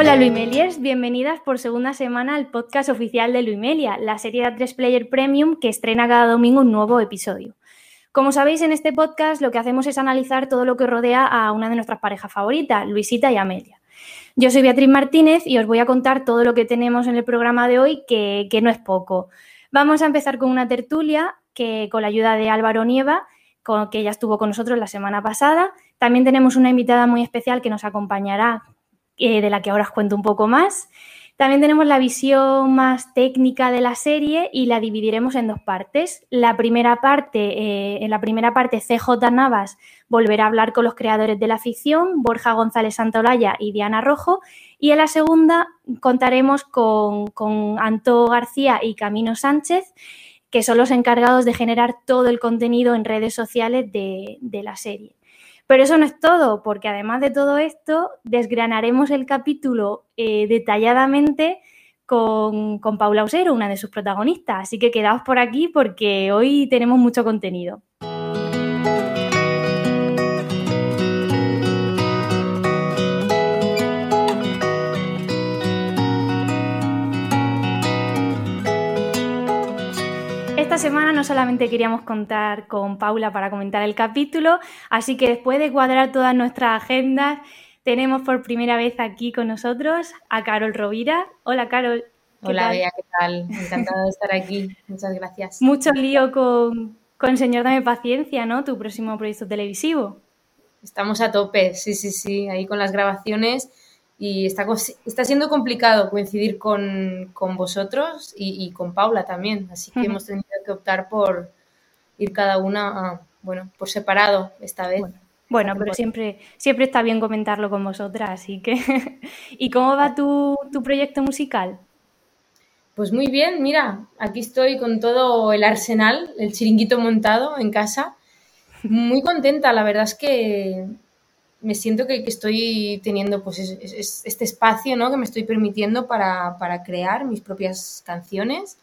Hola Luimeliers, bienvenidas por segunda semana al podcast oficial de Luimelia, la serie de 3 Player Premium que estrena cada domingo un nuevo episodio. Como sabéis, en este podcast lo que hacemos es analizar todo lo que rodea a una de nuestras parejas favoritas, Luisita y Amelia. Yo soy Beatriz Martínez y os voy a contar todo lo que tenemos en el programa de hoy, que, que no es poco. Vamos a empezar con una tertulia que con la ayuda de Álvaro Nieva, con, que ya estuvo con nosotros la semana pasada. También tenemos una invitada muy especial que nos acompañará eh, de la que ahora os cuento un poco más. También tenemos la visión más técnica de la serie y la dividiremos en dos partes. La primera parte, eh, en la primera parte, CJ Navas volverá a hablar con los creadores de la ficción, Borja González Santolaya y Diana Rojo. Y en la segunda contaremos con, con Anto García y Camino Sánchez, que son los encargados de generar todo el contenido en redes sociales de, de la serie. Pero eso no es todo, porque además de todo esto, desgranaremos el capítulo eh, detalladamente con, con Paula Usero, una de sus protagonistas. Así que quedaos por aquí porque hoy tenemos mucho contenido. Semana no solamente queríamos contar con Paula para comentar el capítulo, así que después de cuadrar todas nuestras agendas, tenemos por primera vez aquí con nosotros a Carol Rovira. Hola, Carol. Hola, Bea, ¿qué tal? Encantada de estar aquí. Muchas gracias. Mucho lío con, con Señor Dame Paciencia, ¿no? Tu próximo proyecto televisivo. Estamos a tope, sí, sí, sí, ahí con las grabaciones y está, está siendo complicado coincidir con, con vosotros y, y, con Paula también, así que uh -huh. hemos tenido que optar por ir cada una, a, bueno, por separado esta vez. Bueno. Bueno, pero siempre, siempre está bien comentarlo con vosotras, así que... ¿Y cómo va tu, tu, proyecto musical? Pues muy bien, mira, aquí estoy con todo el arsenal, el chiringuito montado en casa. Muy contenta, la verdad es que me siento que, estoy teniendo pues es, es, este espacio ¿no? que me estoy permitiendo para, para crear mis propias canciones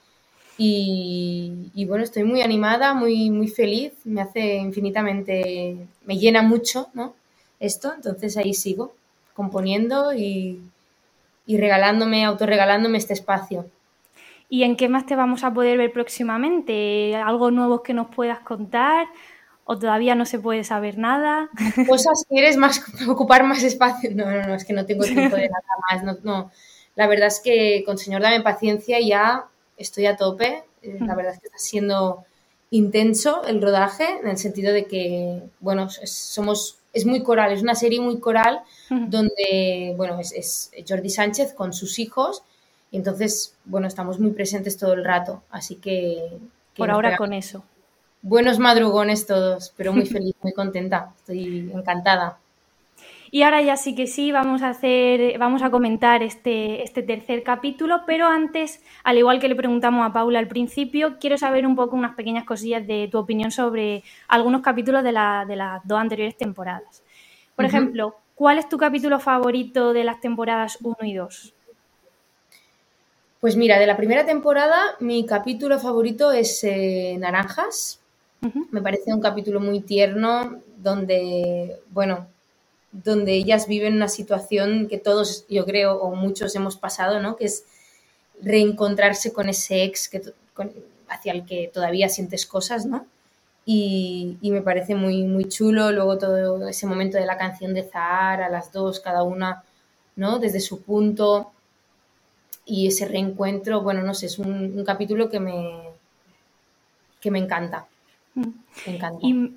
y, y, bueno, estoy muy animada, muy, muy feliz, me hace infinitamente, me llena mucho ¿no? esto, entonces ahí sigo componiendo y, y regalándome, autorregalándome este espacio. ¿Y en qué más te vamos a poder ver próximamente? ¿Algo nuevo que nos puedas contar? O todavía no se puede saber nada. Cosas que quieres más ocupar más espacio. No, no, no, es que no tengo tiempo de nada más. No, no. La verdad es que con Señor Dame Paciencia ya estoy a tope. Eh, la verdad es que está siendo intenso el rodaje, en el sentido de que, bueno, es, somos, es muy coral, es una serie muy coral donde, bueno, es, es Jordi Sánchez con sus hijos y entonces, bueno, estamos muy presentes todo el rato, así que... que Por ahora con eso buenos madrugones todos, pero muy feliz, muy contenta, estoy encantada. Y ahora ya sí que sí, vamos a hacer, vamos a comentar este, este tercer capítulo, pero antes, al igual que le preguntamos a Paula al principio, quiero saber un poco unas pequeñas cosillas de tu opinión sobre algunos capítulos de, la, de las dos anteriores temporadas. Por uh -huh. ejemplo, ¿cuál es tu capítulo favorito de las temporadas 1 y 2? Pues mira, de la primera temporada, mi capítulo favorito es eh, Naranjas, Me parece un capítulo muy tierno donde, bueno, donde ellas viven una situación que todos, yo creo, o muchos hemos pasado, ¿no? Que es reencontrarse con ese ex que, hacia el que todavía sientes cosas, ¿no? Y, me parece muy, muy chulo. Luego todo ese momento de la canción de Zahar, a las dos, cada una, ¿no? Desde su punto. Y ese reencuentro, bueno, no sé, es un, un capítulo que me, que me encanta. Me encanta. Y,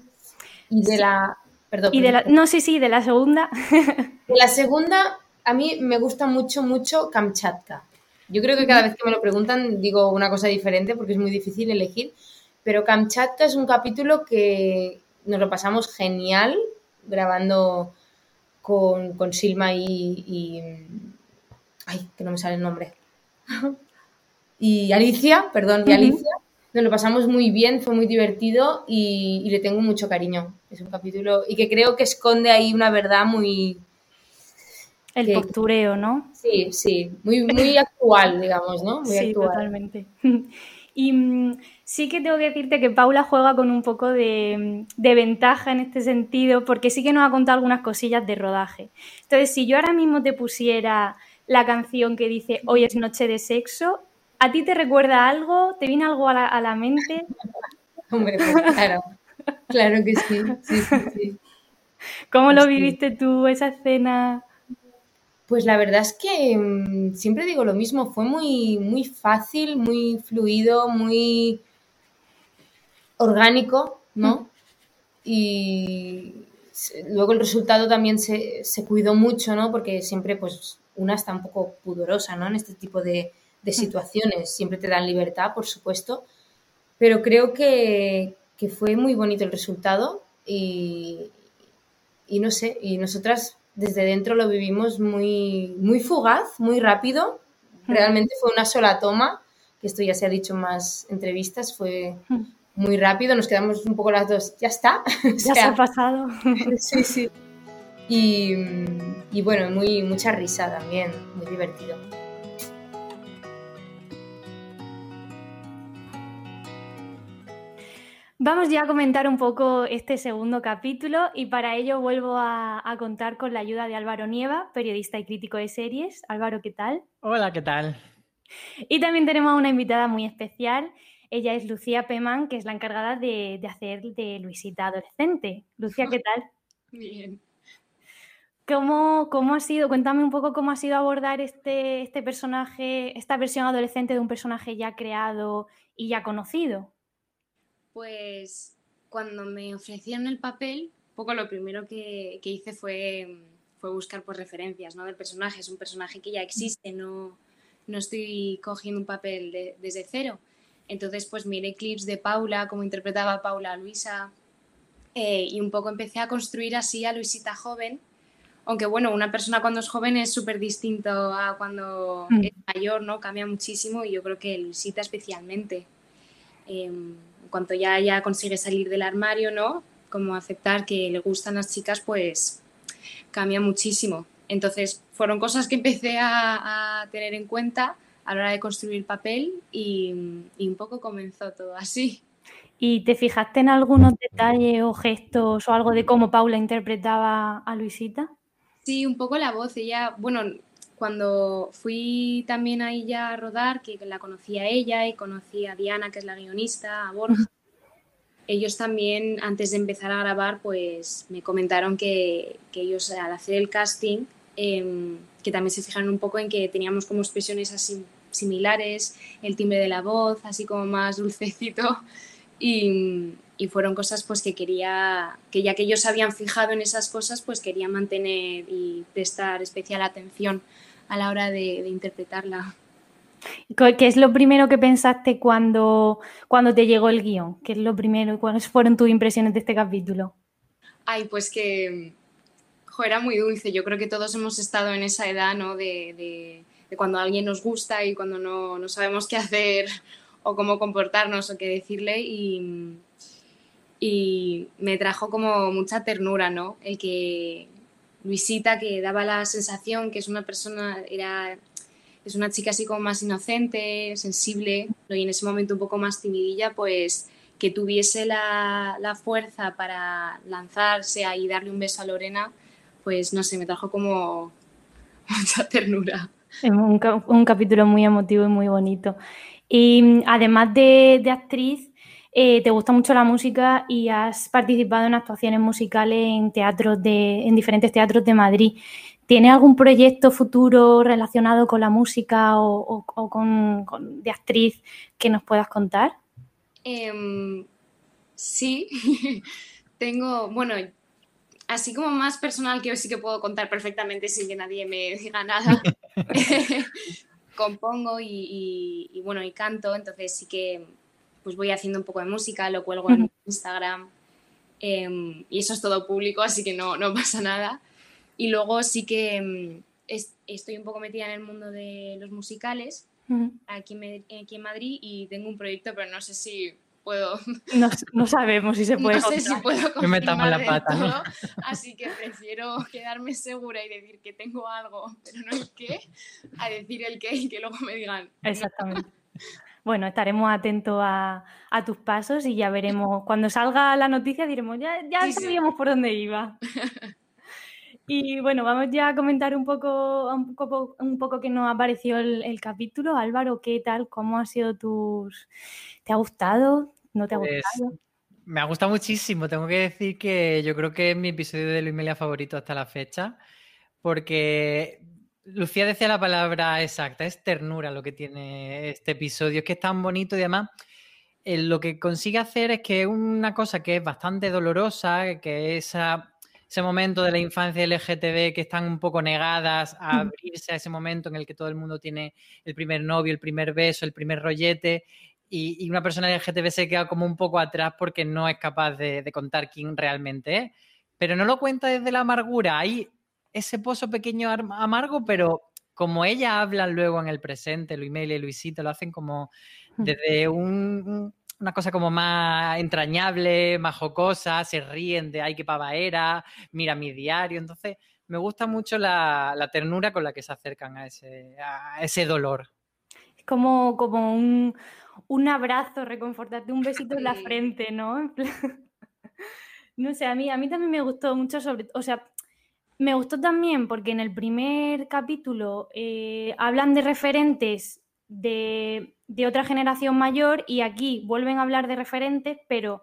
y de sí. la. Perdón. Y de la, no, sí, sí, de la segunda. De la segunda, a mí me gusta mucho, mucho Kamchatka. Yo creo que cada vez que me lo preguntan digo una cosa diferente porque es muy difícil elegir. Pero Kamchatka es un capítulo que nos lo pasamos genial grabando con, con Silma y, y. Ay, que no me sale el nombre. y Alicia, perdón, y Alicia. Uh -huh nos lo pasamos muy bien, fue muy divertido y, y, le tengo mucho cariño. Es un capítulo y que creo que esconde ahí una verdad muy... El que, postureo, ¿no? Sí, sí, muy, muy actual, digamos, ¿no? Muy sí, actual. totalmente. Y mm, sí que tengo que decirte que Paula juega con un poco de, de, ventaja en este sentido, porque sí que nos ha contado algunas cosillas de rodaje. Entonces, si yo ahora mismo te pusiera la canción que dice Hoy es noche de sexo. ¿A ti te recuerda algo? ¿Te viene algo a la, mente? Hombre, pues claro, claro que sí, sí, sí, ¿Cómo lo viviste tú, esa escena? Pues la verdad es que mm, siempre digo lo mismo, fue muy, muy fácil, muy fluido, muy orgánico, ¿no? Y luego el resultado también se, cuidó mucho, ¿no? Porque siempre, pues, una está un poco pudorosa, ¿no? En este tipo de, situaciones. Siempre te dan libertad, por supuesto. Pero creo que, fue muy bonito el resultado y, y, no sé, y nosotras desde dentro lo vivimos muy, muy fugaz, muy rápido. Realmente fue una sola toma, que esto ya se ha dicho en más entrevistas, fue muy rápido, nos quedamos un poco las dos, ya está. Ya se ha pasado. sí, sí. Y, y, bueno, muy, mucha risa también, muy divertido. Vamos ya a comentar un poco este segundo capítulo y para ello vuelvo a, a, contar con la ayuda de Álvaro Nieva, periodista y crítico de series. Álvaro, ¿qué tal? Hola, ¿qué tal? Y también tenemos a una invitada muy especial, ella es Lucía Peman, que es la encargada de, hacer de Luisita adolescente. Lucía, ¿qué tal? Bien. ¿Cómo, ¿Cómo, ha sido? Cuéntame un poco cómo ha sido abordar este, este personaje, esta versión adolescente de un personaje ya creado y ya conocido. Pues cuando me ofrecieron el papel, poco lo primero que, hice fue, fue buscar por referencias ¿no? del personaje. Es un personaje que ya existe, no, no estoy cogiendo un papel desde cero. Entonces, pues miré clips de Paula, cómo interpretaba Paula a Luisa, eh, y un poco empecé a construir así a Luisita joven. Aunque bueno, una persona cuando es joven es súper distinto a cuando mm. es mayor, ¿no? Cambia muchísimo y yo creo que Luisita especialmente. Em, cuanto ya, ya consigue salir del armario, ¿no? Como aceptar que le gustan las chicas, pues cambia muchísimo. Entonces, fueron cosas que empecé a, a tener en cuenta a la hora de construir papel y, un poco comenzó todo así. ¿Y te fijaste en algunos detalles o gestos o algo de cómo Paula interpretaba a Luisita? Sí, un poco la voz. Ella, bueno, cuando fui también ahí ya a rodar, que la conocí a ella y conocí a Diana, que es la guionista, a Borja, ellos también, antes de empezar a grabar, pues me comentaron que, que ellos al hacer el casting, em, que también se fijaron un poco en que teníamos como expresiones así similares, el timbre de la voz, así como más dulcecito. Y, fueron cosas pues que quería, que ya que ellos habían fijado en esas cosas, pues quería mantener y prestar especial atención a la hora de, interpretarla. ¿Qué es lo primero que pensaste cuando, cuando te llegó el guion? ¿Qué es lo primero? ¿Cuáles fueron tus impresiones de este capítulo? Ay, pues que era muy dulce. Yo creo que todos hemos estado en esa edad, ¿no? de de cuando alguien nos gusta y cuando no, sabemos qué hacer o cómo comportarnos o qué decirle y, y me trajo como mucha ternura, ¿no? El que Luisita, que daba la sensación que es una persona, era, es una chica así como más inocente, sensible, y en ese momento un poco más timidilla, pues que tuviese la, la fuerza para lanzarse y darle un beso a Lorena, pues no sé, me trajo como mucha ternura. Es un, capítulo muy emotivo y muy bonito. Y mm, además de, actriz, eh, te gusta mucho la música y has participado en actuaciones musicales en teatros de, en diferentes teatros de Madrid. ¿Tienes algún proyecto futuro relacionado con la música o, con, de actriz que nos puedas contar? Em, sí, tengo, bueno, así como más personal que hoy sí que puedo contar perfectamente sin que nadie me diga nada. Compongo y, bueno, y canto, entonces sí que pues voy haciendo un poco de música, lo cuelgo en Instagram em, y eso es todo público, así que no, no pasa nada. Y luego sí que em, estoy un poco metida en el mundo de los musicales aquí, aquí en Madrid y tengo un proyecto, pero no sé si puedo. No, sabemos si se puede. No sé si puedo Me metamos la pata, ¿no? Así que prefiero quedarme segura y decir que tengo algo, pero no el qué, a decir el qué y que luego me digan. Exactamente. Bueno, estaremos atentos a, tus pasos y ya veremos. Cuando salga la noticia diremos, ya, ya sabíamos por dónde iba. Y bueno, vamos ya a comentar un poco, un poco, un poco qué nos ha parecido el, capítulo. Álvaro, ¿qué tal? ¿Cómo ha sido tus... ¿Te ha gustado? ¿No te ha pues, gustado? Me ha gustado muchísimo. Tengo que decir que yo creo que es mi episodio de Luis Melia favorito hasta la fecha, porque Lucía decía la palabra exacta, es ternura lo que tiene este episodio, es que es tan bonito y además eh, lo que consigue hacer es que una cosa que es bastante dolorosa, que es ese momento de la infancia LGTB que están un poco negadas a abrirse a ese momento en el que todo el mundo tiene el primer novio, el primer beso, el primer rollete, y, una persona LGTB se queda como un poco atrás porque no es capaz de, contar quién realmente es. Pero no lo cuenta desde la amargura, hay ese pozo pequeño amargo, pero como ella hablan luego en el presente, Luis y Luisito, lo hacen como desde una cosa como más entrañable, más jocosa, se ríen de ay, qué pava era, mira mi diario. Entonces, me gusta mucho la, ternura con la que se acercan a ese, a ese dolor. Es como, como un, un abrazo reconfortarte, un besito en la frente, ¿no? no sé, a mí, a mí también me gustó mucho sobre, o sea, me gustó también porque en el primer capítulo eh, hablan de referentes de, otra generación mayor y aquí vuelven a hablar de referentes, pero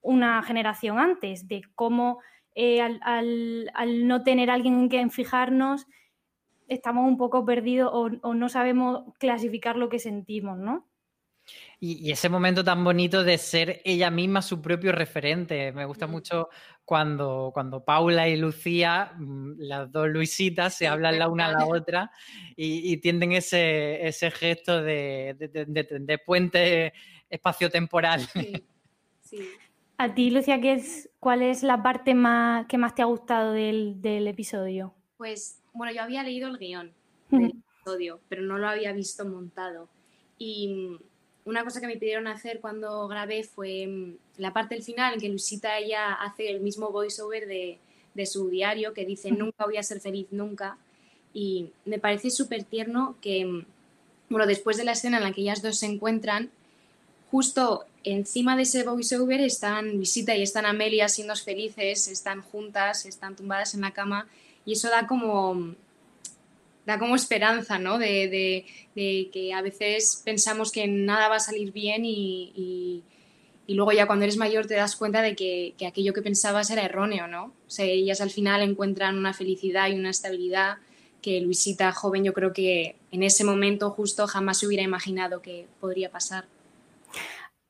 una generación antes, de cómo eh, al, no tener alguien en quien fijarnos, estamos un poco perdidos o, o no sabemos clasificar lo que sentimos, ¿no? Y, ese momento tan bonito de ser ella misma su propio referente. Me gusta mucho cuando, cuando Paula y Lucía, mm, las dos Luisitas, se hablan la una a la otra y, tienden ese, ese gesto de, de, puente espaciotemporal. Sí, sí. A ti, Lucía, ¿qué es, ¿cuál es la parte más que más te ha gustado del, del episodio? Pues, bueno, yo había leído el guion del episodio, pero no lo había visto montado. Y una cosa que me pidieron hacer cuando grabé fue mm, la parte del final en que Luisita ella hace el mismo voiceover de, de su diario que dice nunca voy a ser feliz nunca y me parece súper tierno que mm, bueno después de la escena en la que ellas dos se encuentran justo encima de ese voiceover están Luisita y están Amelia siendo felices están juntas están tumbadas en la cama y eso da como mm, da como esperanza, ¿no? De, que a veces pensamos que nada va a salir bien y, luego ya cuando eres mayor te das cuenta de que, aquello que pensabas era erróneo, ¿no? O sea, ellas al final encuentran una felicidad y una estabilidad que Luisita, joven, yo creo que en ese momento justo jamás se hubiera imaginado que podría pasar.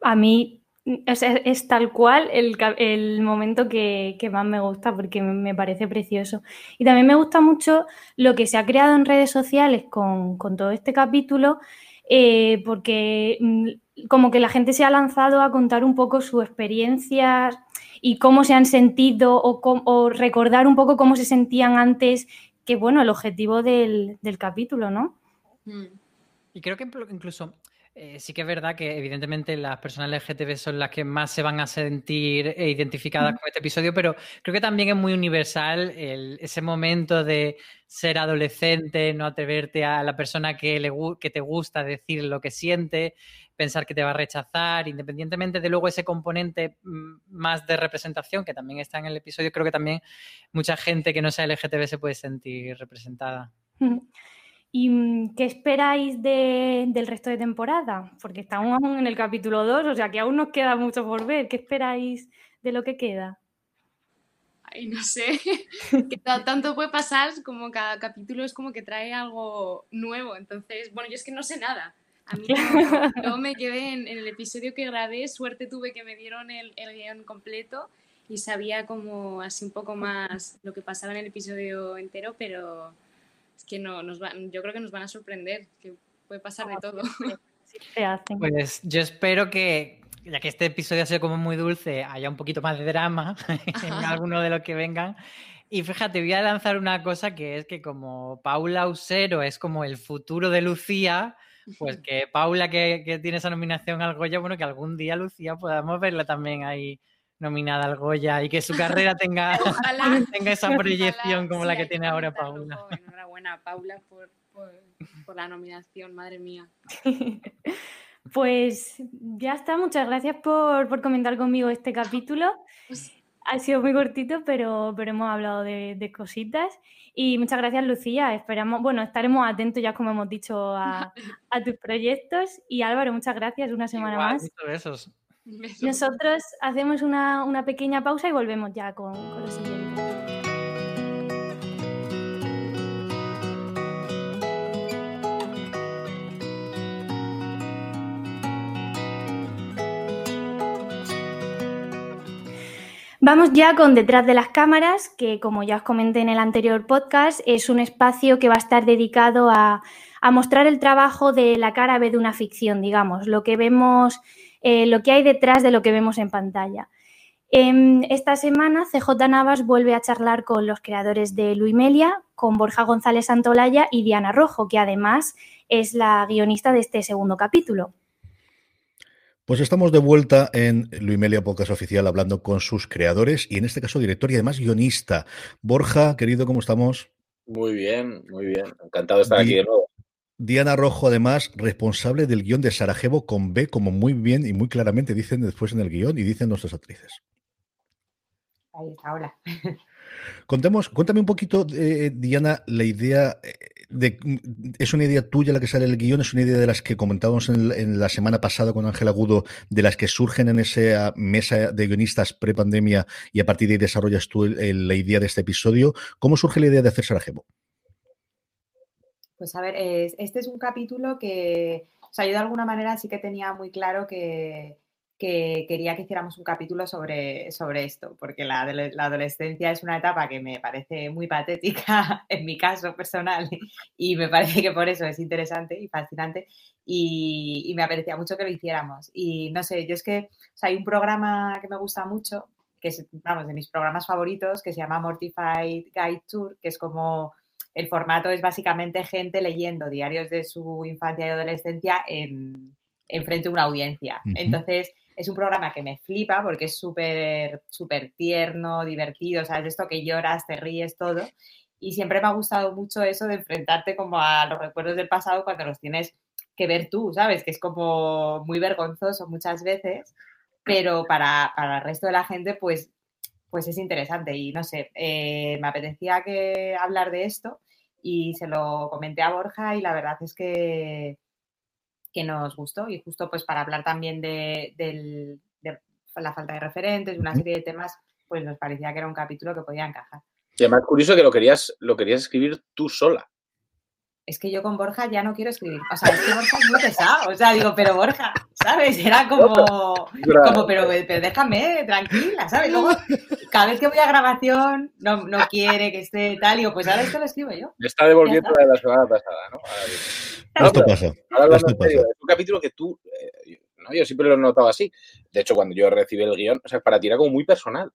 A mí es, tal cual el, momento que, más me gusta porque me parece precioso. Y también me gusta mucho lo que se ha creado en redes sociales con, todo este capítulo, eh, porque mm, como que la gente se ha lanzado a contar un poco sus experiencias y cómo se han sentido o, recordar un poco cómo se sentían antes, que bueno, el objetivo del, del capítulo, ¿no? Mm. Y creo que incluso eh, sí que es verdad que evidentemente las personas LGTB son las que más se van a sentir identificadas con este episodio, pero creo que también es muy universal ese momento de ser adolescente, no atreverte a la persona que, le, que te gusta decir lo que siente, pensar que te va a rechazar, independientemente de luego ese componente mm, más de representación que también está en el episodio, creo que también mucha gente que no sea LGTB se puede sentir representada. ¿Y mm, qué esperáis del resto de temporada? Porque estamos aún en el capítulo 2, o sea que aún nos queda mucho por ver. ¿Qué esperáis de lo que queda? Ay, no sé. que tanto puede pasar como cada capítulo es como que trae algo nuevo. Entonces, bueno, yo es que no sé nada. A mí no, me quedé en, el episodio que grabé, suerte tuve que me dieron el, el guion completo y sabía como así un poco más lo que pasaba en el episodio entero, pero que no, nos yo creo que nos van a sorprender, que puede pasar de ah, todo. Pues yo espero que, ya que este episodio ha sido como muy dulce, haya un poquito más de drama en alguno de los que vengan. Y fíjate, voy a lanzar una cosa que es que como Paula Usero es como el futuro de Lucía, pues que Paula que, que tiene esa nominación al Goya, bueno, que algún día Lucía podamos verla también ahí nominada al Goya y que su carrera tenga, tenga esa proyección como la que tiene ahora Paula. Enhorabuena, Paula, por, por, la nominación, madre mía. Pues ya está, muchas gracias por, por comentar conmigo este capítulo. Pues Ha sido muy cortito, pero, pero hemos hablado de, cositas. Y muchas gracias, Lucía. Esperamos, bueno, estaremos atentos ya, como hemos dicho, a, tus proyectos. Y Álvaro, muchas gracias una semana más. Besos. Nosotros hacemos una, pequeña pausa y volvemos ya con, con lo siguiente. Vamos ya con Detrás de las cámaras, que como ya os comenté en el anterior podcast, es un espacio que va a estar dedicado a, mostrar el trabajo de la cara B de una ficción, digamos, lo que vemos, eh, lo que hay detrás de lo que vemos en pantalla. esta semana CJ Navas vuelve a charlar con los creadores de Luimelia, con Borja González Santolaya y Diana Rojo, que además es la guionista de este segundo capítulo. Pues estamos de vuelta en Luimelia Podcast Oficial hablando con sus creadores y en este caso director y además guionista. Borja, querido, ¿cómo estamos? Muy bien, muy bien. Encantado de estar aquí de nuevo. Diana Rojo, además, responsable del guion de Sarajevo con B, como muy bien y muy claramente dicen después en el guion y dicen nuestras actrices. Ahí está, hola. Contemos, cuéntame un poquito, eh, Diana, la idea eh, de, es una idea tuya la que sale el guion, es una idea de las que comentábamos en, la semana pasada con Ángel Agudo, de las que surgen en esa mesa de guionistas pre-pandemia y a partir de ahí desarrollas tú la idea de este episodio. ¿Cómo surge la idea de hacer Sarajevo? Pues a ver, este es un capítulo que, o sea, yo de alguna manera sí que tenía muy claro que, que quería que hiciéramos un capítulo sobre, sobre esto, porque la, adolescencia es una etapa que me parece muy patética en mi caso personal y me parece que por eso es interesante y fascinante y, me apetecía mucho que lo hiciéramos. Y no sé, yo es que hay un programa que me gusta mucho, que es, vamos, de mis programas favoritos, que se llama Mortified Guide Tour, que es como el formato es básicamente gente leyendo diarios de su infancia y adolescencia en, frente a una audiencia. Entonces, es un programa que me flipa porque es súper, súper tierno, divertido, ¿sabes? Esto que lloras, te ríes, todo. Y siempre me ha gustado mucho eso de enfrentarte como a los recuerdos del pasado cuando los tienes que ver tú, ¿sabes? Que es como muy vergonzoso muchas veces, pero para, el resto de la gente, pues, pues es interesante. Y no sé, eh, me apetecía que hablar de esto y se lo comenté a Borja y la verdad es que, que nos gustó y justo pues para hablar también de, la falta de referentes, de una serie de temas, pues nos parecía que era un capítulo que podía encajar. Y además curioso que lo querías, lo querías escribir tú sola. Es que yo con Borja ya no quiero escribir. O sea, es que Borja es muy pesado. O sea, digo, pero Borja, ¿sabes? Era como, como pero, pero déjame tranquila, ¿sabes? Luego, cada vez que voy a grabación, no, no quiere que esté tal. Digo, pues ahora esto lo escribo yo. Me está devolviendo de la semana pasada, ¿no? esto pasa. es un capítulo que tú, eh, ¿no? yo siempre lo he notado así. De hecho, cuando yo recibí el guion, o sea, para ti era como muy personal.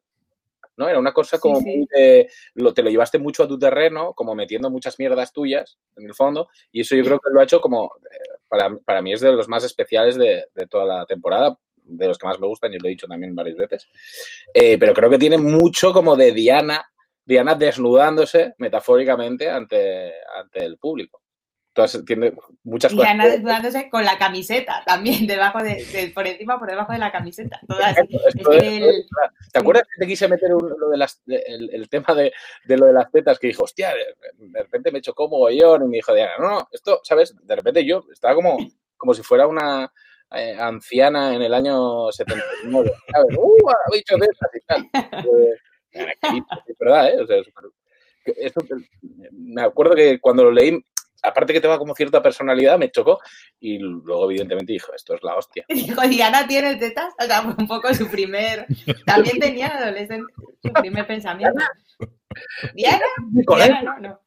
¿no? Era una cosa como muy de, lo, te lo llevaste mucho a tu terreno, como metiendo muchas mierdas tuyas, en el fondo, y eso yo creo que lo ha hecho como, eh, para, para mí es de los más especiales de, de, toda la temporada, de los que más me gustan, y lo he dicho también varias veces, eh, pero creo que tiene mucho como de Diana, Diana desnudándose metafóricamente ante, ante el público. Entonces tiene muchas cosas. Y Ana desnudándose con la camiseta también, debajo de, por encima, por debajo de la camiseta. ¿Te acuerdas que te quise meter lo de las, el, tema de, de, lo de las tetas? Que dijo, hostia, de, repente me chocó mogollón y me dijo, Diana, no, no, esto, ¿sabes? De repente yo estaba como, como si fuera una eh, anciana en el año 79. ¿sabes? ¡Uh! Ha dicho tetas y tal. es verdad, ¿eh? O sea, esto, me acuerdo que cuando lo leí aparte que te va como cierta personalidad, me chocó y luego evidentemente dijo, esto es la hostia. Dijo, Diana tiene tetas, o sea, fue un poco su primer, también tenía adolescente, su primer pensamiento. Diana, Diana, no, no.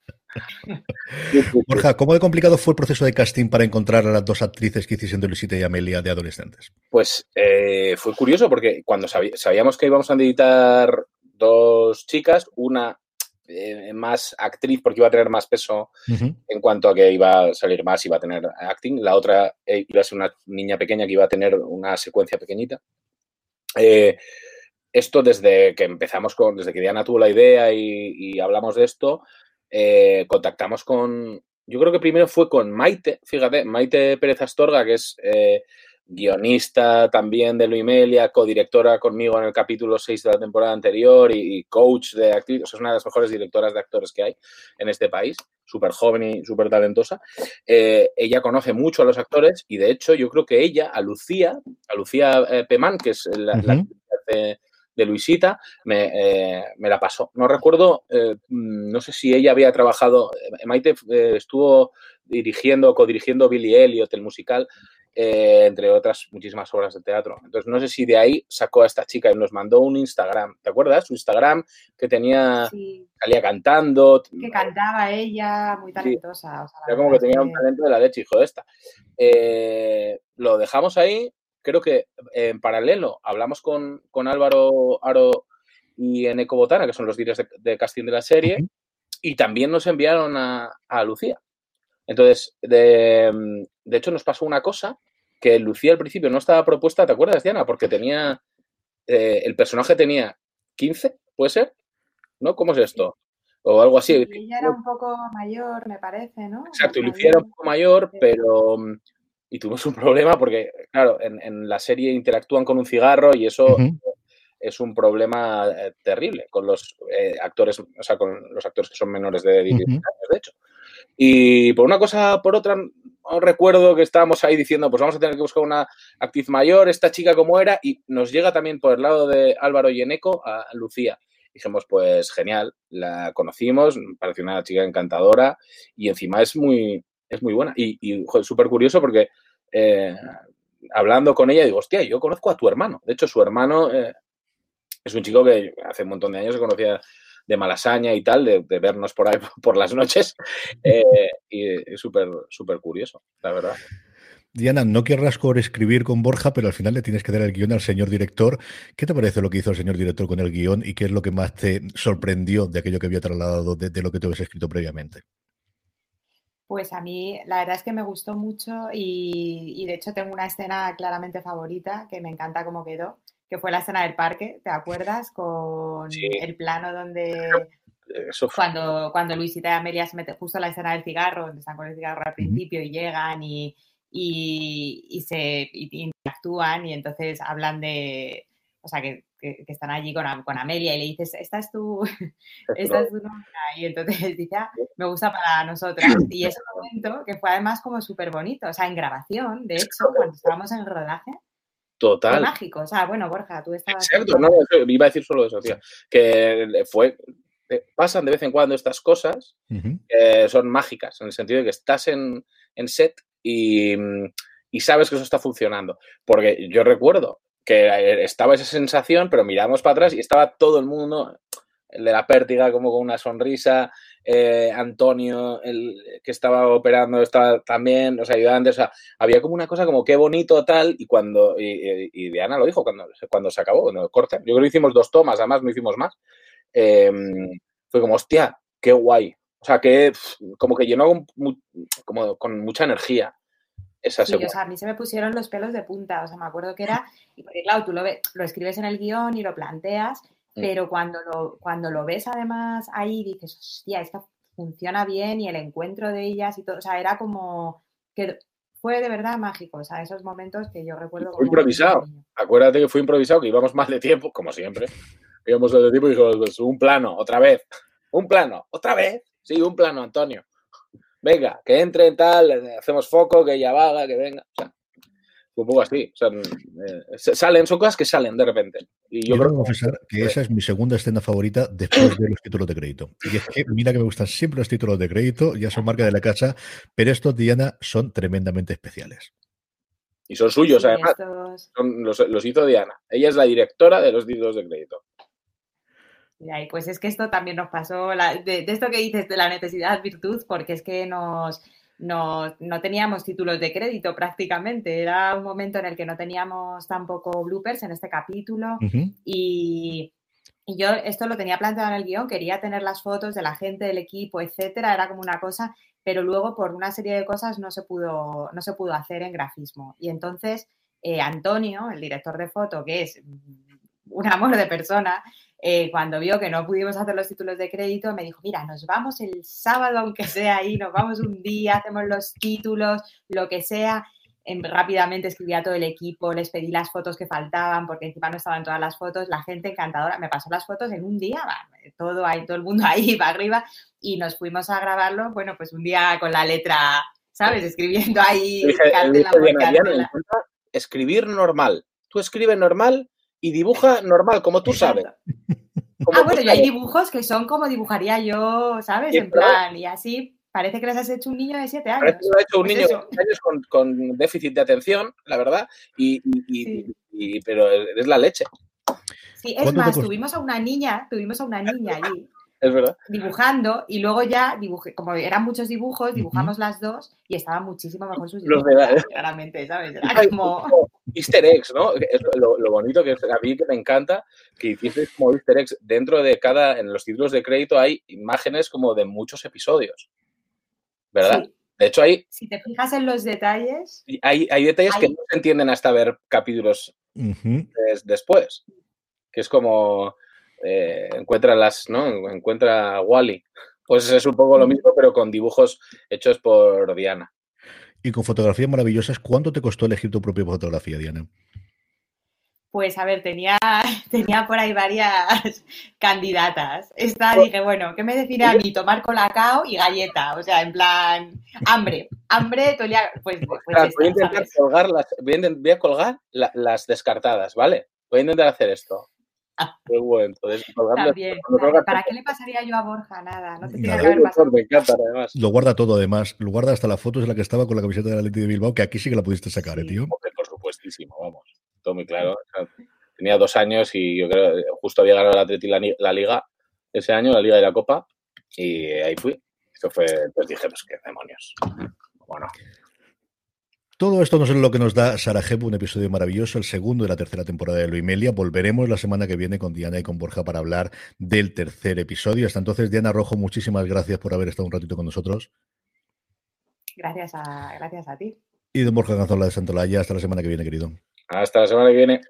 Borja, ¿cómo de complicado fue el proceso de casting para encontrar a las dos actrices que hicieron de Luisita y Amelia de adolescentes? Pues eh, fue curioso porque cuando sabíamos que íbamos a editar dos chicas, una eh, más actriz porque iba a tener más peso en cuanto a que iba a salir más, iba a tener acting. La otra eh, iba a ser una niña pequeña que iba a tener una secuencia pequeñita. Eh, esto desde que empezamos con, desde que Diana tuvo la idea y, hablamos de esto, contactamos con, yo creo que primero fue con Maite, fíjate, Maite Pérez Astorga, que es guionista también de Luimelia, codirectora conmigo en el capítulo 6 de la temporada anterior y, coach de actrices. Es una de las mejores directoras de actores que hay en este país, súper joven y súper talentosa. Eh, ella conoce mucho a los actores y de hecho yo creo que ella, a Lucía, a Lucía eh, Pemán, que es la, de, Luisita, me, me, la pasó. No recuerdo, no sé si ella había trabajado, Maite estuvo dirigiendo, codirigiendo Billy Elliot, el musical, eh, entre otras muchísimas obras de teatro. Entonces, no sé si de ahí sacó a esta chica y nos mandó un Instagram. ¿Te acuerdas? Su Instagram que tenía, salía cantando. Que cantaba ella, muy talentosa. Era como que tenía un talento de la leche, hijo de esta. Eh, lo dejamos ahí. Creo que en paralelo hablamos con, Álvaro Aro y Eneco Botana, que son los directores de, casting de la serie, y también nos enviaron a, a Lucía. Entonces, de, de hecho, nos pasó una cosa que Lucía al principio no estaba propuesta, ¿te acuerdas, Diana? Porque tenía, eh, el personaje tenía 15, ¿puede ser? ¿No? ¿Cómo es esto? O algo así. ella era un poco mayor, me parece, ¿no? Exacto, y Lucía era un poco mayor, pero... Y tuvimos un problema porque, claro, en, la serie interactúan con un cigarro y eso es un problema eh, terrible con los eh, actores, o sea, con los actores que son menores de 10 años, de hecho. Y por una cosa, por otra, recuerdo que estábamos ahí diciendo, pues vamos a tener que buscar una actriz mayor, esta chica como era, y nos llega también por el lado de Álvaro y Eneco a Lucía. Dijimos, pues genial, la conocimos, pareció una chica encantadora y encima es muy, es muy buena. Y, y súper curioso porque eh, hablando con ella digo, hostia, yo conozco a tu hermano. De hecho, su hermano eh, es un chico que hace un montón de años se conocía de Malasaña y tal, de, vernos por ahí por las noches. Eh, y es súper, súper curioso, la verdad. Diana, no querrás escribir con Borja, pero al final le tienes que dar el guion al señor director. ¿Qué te parece lo que hizo el señor director con el guion y qué es lo que más te sorprendió de aquello que había trasladado de, lo que tú habías escrito previamente? Pues a mí la verdad es que me gustó mucho y, y, de hecho tengo una escena claramente favorita que me encanta cómo quedó, que fue la escena del parque, ¿te acuerdas? Con el plano donde cuando, cuando Luisita y Amelia se meten justo la escena del cigarro, donde están con el cigarro al principio y llegan y, y, se interactúan y entonces hablan de, o sea, que, que, están allí con, con, Amelia y le dices, esta es tu, esta es tu Y entonces dice, ah, me gusta para nosotras. Y ese momento que fue además como súper bonito, o sea, en grabación, de hecho, cuando estábamos en el rodaje, Total. mágico. O sea, bueno, Borja, tú estabas. Exacto, no, iba a decir solo eso, tío. Que fue. Eh, pasan de vez en cuando estas cosas que son mágicas, en el sentido de que estás en, en set y, y, sabes que eso está funcionando. Porque yo recuerdo que eh, estaba esa sensación, pero miramos para atrás y estaba todo el mundo el de la pértiga como con una sonrisa, eh, Antonio, el que estaba operando, estaba también, los ayudantes, o sea, había como una cosa como qué bonito tal, y cuando, y, Diana lo dijo cuando, cuando se acabó, cuando corta, yo creo que hicimos dos tomas, además no hicimos más, em, fue como, hostia, qué guay, o sea, que como que llenó como con mucha energía. Esa sí, o sea, a mí se me pusieron los pelos de punta, o sea, me acuerdo que era, y porque claro, tú lo, lo escribes en el guion y lo planteas, Mm. pero cuando lo, cuando lo ves además ahí dices, hostia, esto funciona bien y el encuentro de ellas y todo, o sea, era como que fue de verdad mágico, o sea, esos momentos que yo recuerdo. Fue improvisado, acuérdate que fue improvisado, que íbamos mal de tiempo, como siempre, íbamos de tiempo y dijimos, pues, un plano, otra vez, un plano, otra vez, sí, un plano, Antonio. Venga, que entre en tal, hacemos foco, que ella vaga, que venga. O sea, un poco así. O sea, eh, salen, son cosas que salen de repente. Y yo, creo que confesar que esa es mi segunda escena favorita después de los títulos de crédito. Y es que mira que me gustan siempre los títulos de crédito, ya son marca de la casa, pero estos, Diana, son tremendamente especiales. Y son suyos, además. los, hizo Diana. Ella es la directora de los títulos de crédito. Y pues es que esto también nos pasó, de, de, esto que dices de la necesidad virtud, porque es que nos, no, no, teníamos títulos de crédito prácticamente. Era un momento en el que no teníamos tampoco bloopers en este capítulo y, yo esto lo tenía planteado en el guion, quería tener las fotos de la gente, del equipo, etcétera, era como una cosa, pero luego por una serie de cosas no se pudo, no se pudo hacer en grafismo. Y entonces eh, Antonio, el director de foto, que es un amor de persona, eh, cuando vio que no pudimos hacer los títulos de crédito, me dijo, mira, nos vamos el sábado, aunque sea ahí, nos vamos un día, hacemos los títulos, lo que sea. em, rápidamente escribí a todo el equipo, les pedí las fotos que faltaban, porque encima no estaban todas las fotos, la gente encantadora me pasó las fotos en un día, todo ahí, todo el mundo ahí para arriba, y nos fuimos a grabarlo, bueno, pues un día con la letra, ¿sabes? Escribiendo ahí Escribir normal. Tú escribes normal y dibuja normal, como tú sabes. ah, bueno, y hay dibujos que son como dibujaría yo, ¿sabes? en plan, y así parece que les has hecho un niño de 7 años. Parece que lo ha hecho un pues niño de 7 años con, déficit de atención, la verdad, y, pero es la leche. Sí, es más, tuvimos a una niña, tuvimos a una niña allí es verdad. Dibujando y luego ya dibujé, como eran muchos dibujos, dibujamos las dos y estaba muchísimo mejor sus dibujos. Los claramente, ¿sabes? Era como... Easter eggs, ¿no? Es lo, bonito que a mí que me encanta que hiciste como Easter eggs. Dentro de cada, en los títulos de crédito hay imágenes como de muchos episodios. ¿Verdad? De hecho, hay. Si te fijas en los detalles. Hay, hay detalles que no se entienden hasta ver capítulos después. Que es como eh, encuentra las, ¿no? Encuentra Wally. Pues es un poco lo mismo, pero con dibujos hechos por Diana. Y con fotografías maravillosas, ¿cuánto te costó elegir tu propia fotografía, Diana? Pues a ver, tenía, tenía por ahí varias candidatas. Esta dije, bueno, ¿qué me define a mí? Tomar colacao y galleta. O sea, en plan, hambre. Hambre, pues, pues voy, a intentar colgar las, voy a, colgar las descartadas, ¿vale? Voy a intentar hacer esto. Qué bueno. ¿Para qué le pasaría yo a Borja? Nada, no te tiene que haber pasado. Me encanta, además. Lo guarda todo, además. Lo guarda hasta las fotos en la que estaba con la camiseta de la Leti de Bilbao, que aquí sí que la pudiste sacar, ¿eh, tío? por supuestísimo, vamos. Todo muy claro. tenía dos años y yo creo justo había ganado la Atleti la, Liga ese año, la Liga de la Copa, y ahí fui. Esto fue, pues dije, pues qué demonios. Bueno. Todo esto no es lo que nos da Sarajevo, un episodio maravilloso, el segundo de la tercera temporada de Luimelia. Volveremos la semana que viene con Diana y con Borja para hablar del tercer episodio. Hasta entonces, Diana Rojo, muchísimas gracias por haber estado un ratito con nosotros. Gracias a, gracias a ti. Y don Borja Ganzola de Santolaya, hasta la semana que viene, querido. Hasta la semana que viene.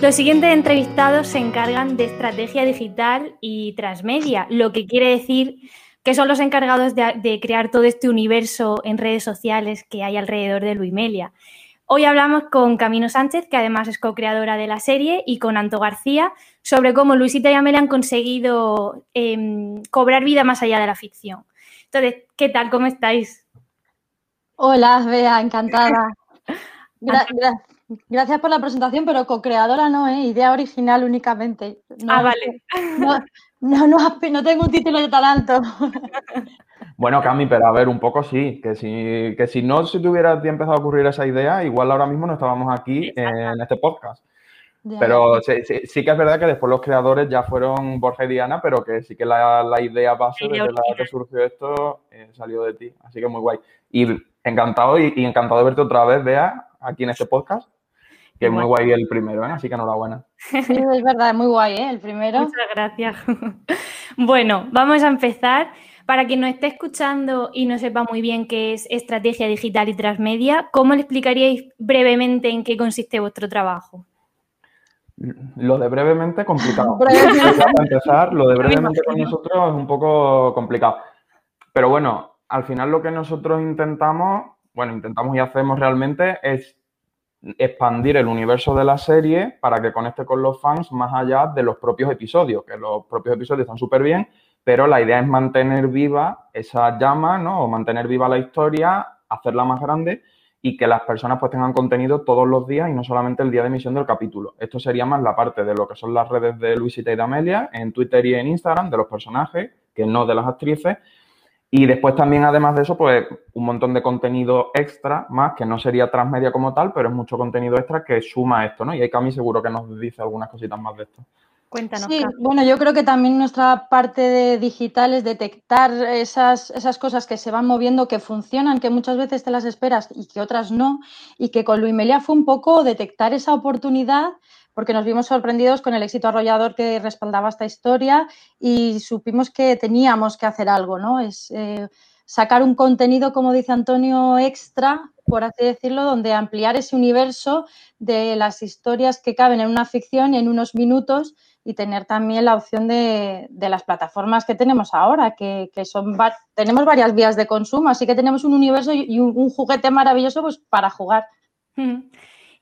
Los siguientes entrevistados se encargan de estrategia digital y transmedia, lo que quiere decir que son los encargados de, crear todo este universo en redes sociales que hay alrededor de Luimelia. Hoy hablamos con Camino Sánchez, que además es co-creadora de la serie, y con Anto García sobre cómo Luisita y Amelia han conseguido em, cobrar vida más allá de la ficción. Entonces, ¿qué tal? ¿Cómo estáis? Hola, Bea, encantada. Gracias. Gracias por la presentación, pero co-creadora no, ¿eh? idea original únicamente. ah, vale. No, no, no, tengo un título de tan alto. Bueno, Cami, pero a ver, un poco sí, que si, que si no se te hubiera empezado a ocurrir esa idea, igual ahora mismo no estábamos aquí en este podcast. Pero sí, que es verdad que después los creadores ya fueron Borja y Diana, pero que sí que la, idea base desde la que surgió esto eh, salió de ti. Así que muy guay. Y encantado y, y encantado de verte otra vez, Bea, aquí en este podcast que es muy guay el primero, ¿eh? así que enhorabuena. Sí, es verdad, es muy guay ¿eh? el primero. Muchas gracias. bueno, vamos a empezar. Para quien nos esté escuchando y no sepa muy bien qué es estrategia digital y transmedia, ¿cómo le explicaríais brevemente en qué consiste vuestro trabajo? Lo de brevemente complicado. Para empezar, lo de brevemente con nosotros es un poco complicado. Pero bueno, al final lo que nosotros intentamos, bueno, intentamos y hacemos realmente es expandir el universo de la serie para que conecte con los fans más allá de los propios episodios, que los propios episodios están súper bien, pero la idea es mantener viva esa llama, ¿no? O mantener viva la historia, hacerla más grande y que las personas pues tengan contenido todos los días y no solamente el día de emisión del capítulo. Esto sería más la parte de lo que son las redes de Luisita y de Amelia, en Twitter y en Instagram, de los personajes, que no de las actrices, y después también, además de eso, pues un montón de contenido extra más, que no sería transmedia como tal, pero es mucho contenido extra que suma esto, ¿no? Y hay Cami seguro que nos dice algunas cositas más de esto. Cuéntanos. Sí, bueno, yo creo que también nuestra parte de digital es detectar esas, esas cosas que se van moviendo, que funcionan, que muchas veces te las esperas y que otras no, y que con Luimelia fue un poco detectar esa oportunidad porque nos vimos sorprendidos con el éxito arrollador que respaldaba esta historia y supimos que teníamos que hacer algo, ¿no? Es, eh, sacar un contenido, como dice Antonio, extra, por así decirlo, donde ampliar ese universo de las historias que caben en una ficción en unos minutos y tener también la opción de, las plataformas que tenemos ahora, que, son tenemos varias vías de consumo, así que tenemos un universo y un, juguete maravilloso pues, para jugar.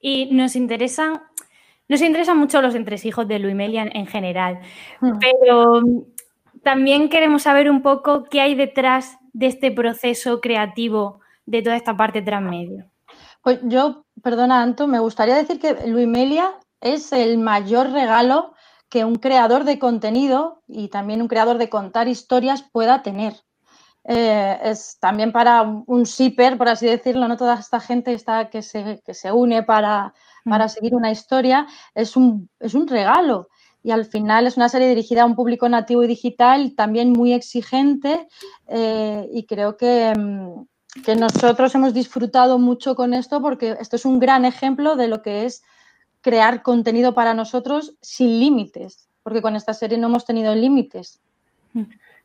Y nos interesan, nos interesan mucho los entresijos de Luimelia en, en general, pero también queremos saber un poco qué hay detrás de este proceso creativo de toda esta parte transmedio? Pues yo, perdona Anto, me gustaría decir que Luimelia es el mayor regalo que un creador de contenido y también un creador de contar historias pueda tener. Eh, es también para un shipper, por así decirlo, no toda esta gente está, que, se, que se une para, para mm. seguir una historia, es un, es un regalo y al final es una serie dirigida a un público nativo y digital también muy exigente eh, y creo mm, que, nosotros hemos disfrutado mucho con esto porque esto es un gran ejemplo de lo que es crear contenido para nosotros sin límites, porque con esta serie no hemos tenido límites.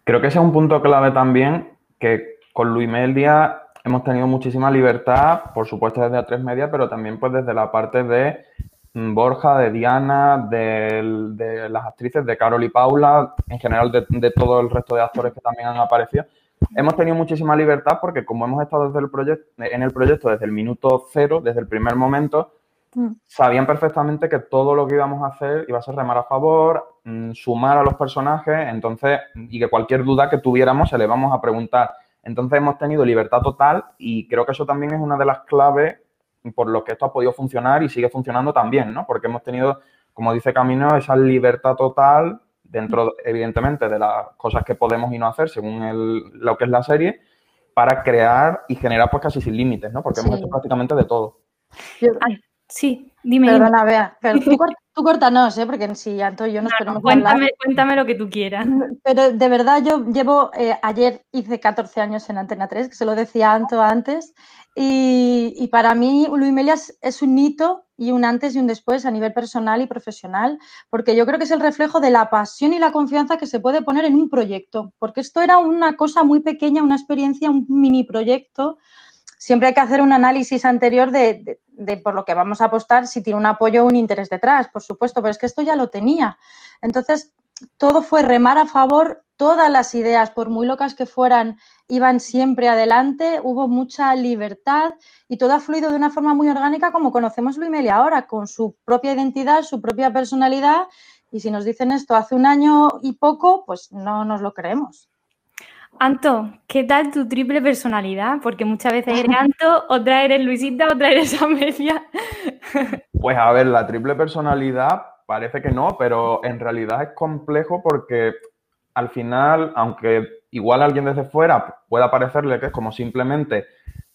Creo que ese es un punto clave también, que con Luis Media hemos tenido muchísima libertad, por supuesto desde A3 Media, pero también pues desde la parte de Mm, Borja, de Diana, de, las actrices, de Carol y Paula, en general de, todo el resto de actores que también han aparecido. Hemos tenido muchísima libertad porque como hemos estado desde el proyecto, en el proyecto desde el minuto cero, desde el primer momento, mm. sabían perfectamente que todo lo que íbamos a hacer iba a ser remar a favor, mm, sumar a los personajes, entonces, y que cualquier duda que tuviéramos se le vamos a preguntar. Entonces hemos tenido libertad total y creo que eso también es una de las claves por lo que esto ha podido funcionar y sigue funcionando también, ¿no? Porque hemos tenido, como dice Camino, esa libertad total dentro, evidentemente, de las cosas que podemos y no hacer según lo que es la serie, para crear y generar pues casi sin límites, ¿no? Porque hemos hecho prácticamente de todo. sí, dime. Perdona, Bea, pero tú, tú cortanos, ¿eh? Porque si Anto y yo nos no, cuéntame, Cuéntame lo que tú quieras. Pero de verdad yo llevo, eh, ayer hice 14 años en Antena 3, que se lo decía Anto antes, y, para mí, Luis Melias es un hito y un antes y un después a nivel personal y profesional, porque yo creo que es el reflejo de la pasión y la confianza que se puede poner en un proyecto, porque esto era una cosa muy pequeña, una experiencia, un mini proyecto. Siempre hay que hacer un análisis anterior de, por lo que vamos a apostar, si tiene un apoyo o un interés detrás, por supuesto, pero es que esto ya lo tenía. Entonces, todo fue remar a favor, todas las ideas, por muy locas que fueran, iban siempre adelante, hubo mucha libertad y todo ha fluido de una forma muy orgánica como conocemos Luis ahora, con su propia identidad, su propia personalidad y si nos dicen esto hace un año y poco, pues no nos lo creemos. Anto, ¿qué tal tu triple personalidad? Porque muchas veces eres Anto, otra eres Luisita, otra eres Amelia. Pues a ver, la triple personalidad parece que no, pero en realidad es complejo porque al final, aunque igual alguien desde fuera pueda parecerle que es como simplemente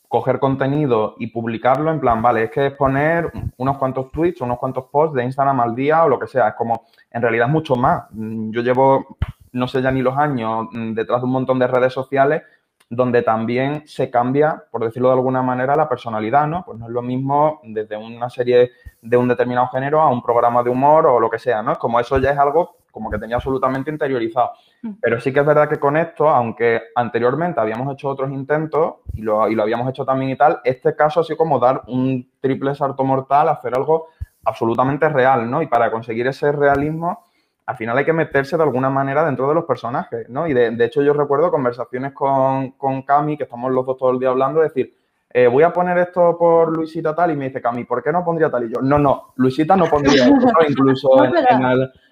coger contenido y publicarlo en plan, vale, es que es poner unos cuantos tweets, unos cuantos posts de Instagram al día o lo que sea. Es como, en realidad mucho más. Yo llevo, no sé ya ni los años, detrás de un montón de redes sociales donde también se cambia, por decirlo de alguna manera, la personalidad, ¿no? Pues no es lo mismo desde una serie de un determinado género a un programa de humor o lo que sea, ¿no? Es como eso ya es algo como que tenía absolutamente interiorizado. Mm. Pero sí que es verdad que con esto, aunque anteriormente habíamos hecho otros intentos y lo, y lo habíamos hecho también y tal, este caso ha sido como dar un triple salto mortal, hacer algo absolutamente real, ¿no? Y para conseguir ese realismo al final hay que meterse de alguna manera dentro de los personajes, ¿no? Y de, hecho yo recuerdo conversaciones con, con Cami, que estamos los dos todo el día hablando, decir, eh, voy a poner esto por Luisita tal, y me dice Cami, ¿por qué no pondría tal? Y yo, no, no, Luisita no pondría esto, incluso en,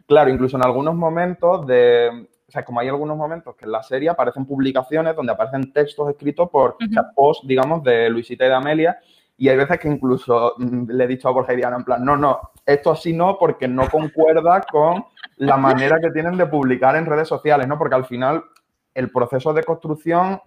claro, incluso en algunos momentos de, o sea, como hay algunos momentos que en la serie aparecen publicaciones donde aparecen textos escritos por post, digamos, de Luisita y de Amelia, y hay veces que incluso mm, le he dicho a Borja y Diana en plan, no, no, esto así no, porque no concuerda con la manera que tienen de publicar en redes sociales, ¿no? Porque al final el proceso de construcción,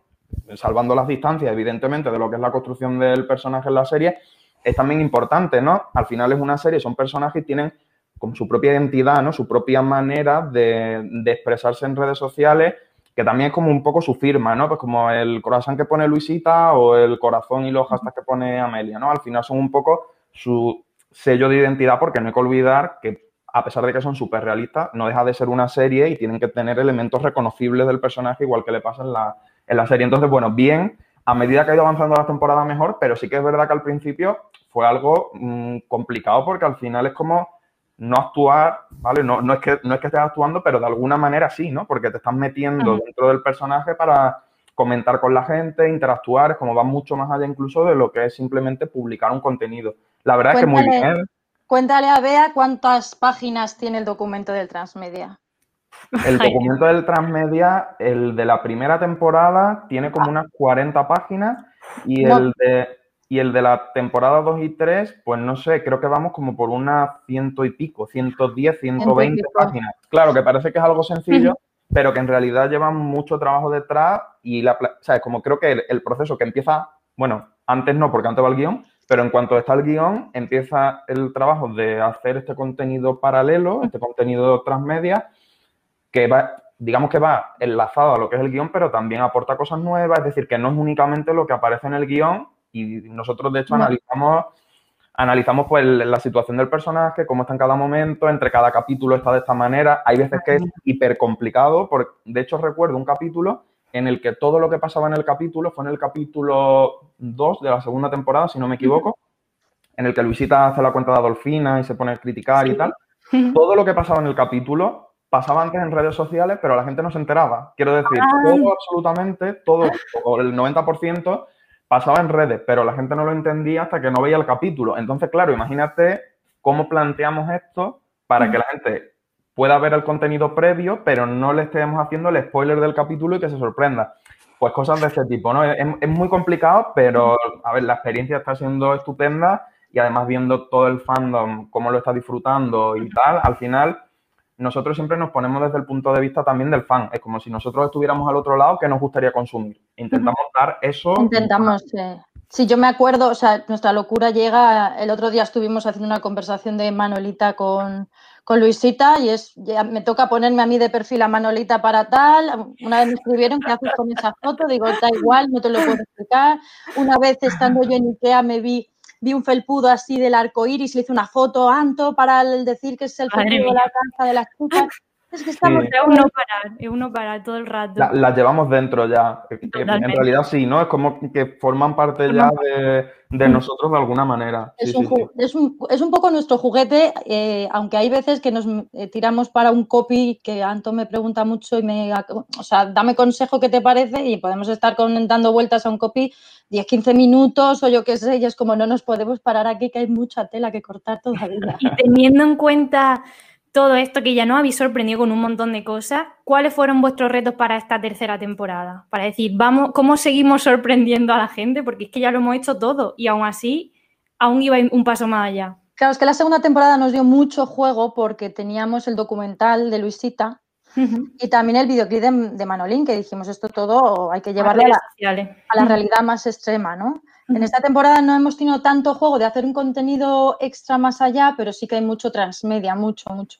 salvando las distancias, evidentemente, de lo que es la construcción del personaje en la serie, es también importante, ¿no? Al final es una serie, son personajes y tienen con su propia identidad, ¿no? Su propia manera de, expresarse en redes sociales que también es como un poco su firma, ¿no? Pues como el corazón que pone Luisita o el corazón y los hashtags que pone Amelia, ¿no? Al final son un poco su sello de identidad porque no hay que olvidar que a pesar de que son súper realistas, no deja de ser una serie y tienen que tener elementos reconocibles del personaje igual que le pasa en la, en la serie. Entonces, bueno, bien, a medida que ha ido avanzando la temporada mejor, pero sí que es verdad que al principio fue algo mm, complicado porque al final es como no actuar, ¿vale? No, no, es que, no es que estés actuando, pero de alguna manera sí, ¿no? Porque te estás metiendo dentro del personaje para comentar con la gente, interactuar, es como va mucho más allá incluso de lo que es simplemente publicar un contenido. La verdad es que muy bien. Cuéntale a Bea cuántas páginas tiene el documento del Transmedia. El documento del Transmedia, el de la primera temporada, tiene como unas 40 páginas y el de y el de la temporada 2 y 3, pues no sé, creo que vamos como por unas ciento y pico, 110, 120 páginas. Claro, que parece que es algo sencillo, pero que en realidad lleva mucho trabajo detrás y la, ¿sabes? Como creo que el, proceso que empieza, bueno, antes no, porque antes va el guion, pero en cuanto está el guion, empieza el trabajo de hacer este contenido paralelo, este contenido transmedia, que va, digamos que va enlazado a lo que es el guion, pero también aporta cosas nuevas, es decir, que no es únicamente lo que aparece en el guion, y nosotros, de hecho, analizamos, analizamos pues la situación del personaje, cómo está en cada momento, entre cada capítulo está de esta manera. Hay veces que es hiper complicado, porque de hecho recuerdo un capítulo en el que todo lo que pasaba en el capítulo fue en el capítulo 2 de la segunda temporada, si no me equivoco, en el que Luisita hace la cuenta de Adolfina y se pone a criticar y tal. Todo lo que pasaba en el capítulo pasaba antes en redes sociales, pero la gente no se enteraba. Quiero decir, ah. todo absolutamente, todo, o el 90% pasaba en redes, pero la gente no lo entendía hasta que no veía el capítulo. Entonces, claro, imagínate cómo planteamos esto para que la gente pueda ver el contenido previo, pero no le estemos haciendo el spoiler del capítulo y que se sorprenda. Pues cosas de ese tipo, ¿no? Es, es muy complicado, pero, a ver, la experiencia está siendo estupenda y además viendo todo el fandom, cómo lo está disfrutando y tal, al final nosotros siempre nos ponemos desde el punto de vista también del fan. Es como si nosotros estuviéramos al otro lado, que nos gustaría consumir? Intentamos dar eso. Intentamos, sí. yo me acuerdo, o sea, nuestra locura llega. El otro día estuvimos haciendo una conversación de Manolita con, con Luisita y es, ya me toca ponerme a mí de perfil a Manolita para tal. Una vez me escribieron, ¿qué haces con esa foto? Digo, da igual, no te lo puedo explicar. Una vez estando yo en Ikea me vi vi un felpudo así del arco iris, le hice una foto a Anto para decir que es el felpudo de la casa de las chicas. Es que estamos. Es uno para, es uno para todo el rato. Las la llevamos dentro ya. En realidad sí, ¿no? Es como que forman parte ya de, nosotros de alguna manera. Es, un, Es, un, es, un, poco nuestro juguete, eh, aunque hay veces que nos eh, tiramos para un copy que Anto me pregunta mucho y me. O sea, dame consejo qué te parece y podemos estar dando vueltas a un copy 10, 15 minutos o yo qué sé, y es como no nos podemos parar aquí que hay mucha tela que cortar todavía. Y teniendo en cuenta todo esto que ya nos habéis sorprendido con un montón de cosas, ¿cuáles fueron vuestros retos para esta tercera temporada? Para decir, vamos, ¿cómo seguimos sorprendiendo a la gente? Porque es que ya lo hemos hecho todo y aún así, aún iba un paso más allá. Claro, es que la segunda temporada nos dio mucho juego porque teníamos el documental de Luisita y también el videoclip de, Manolín, que dijimos esto todo hay que llevarlo a la, realidad más extrema, ¿no? En esta temporada no hemos tenido tanto juego de hacer un contenido extra más allá, pero sí que hay mucho transmedia, mucho, mucho.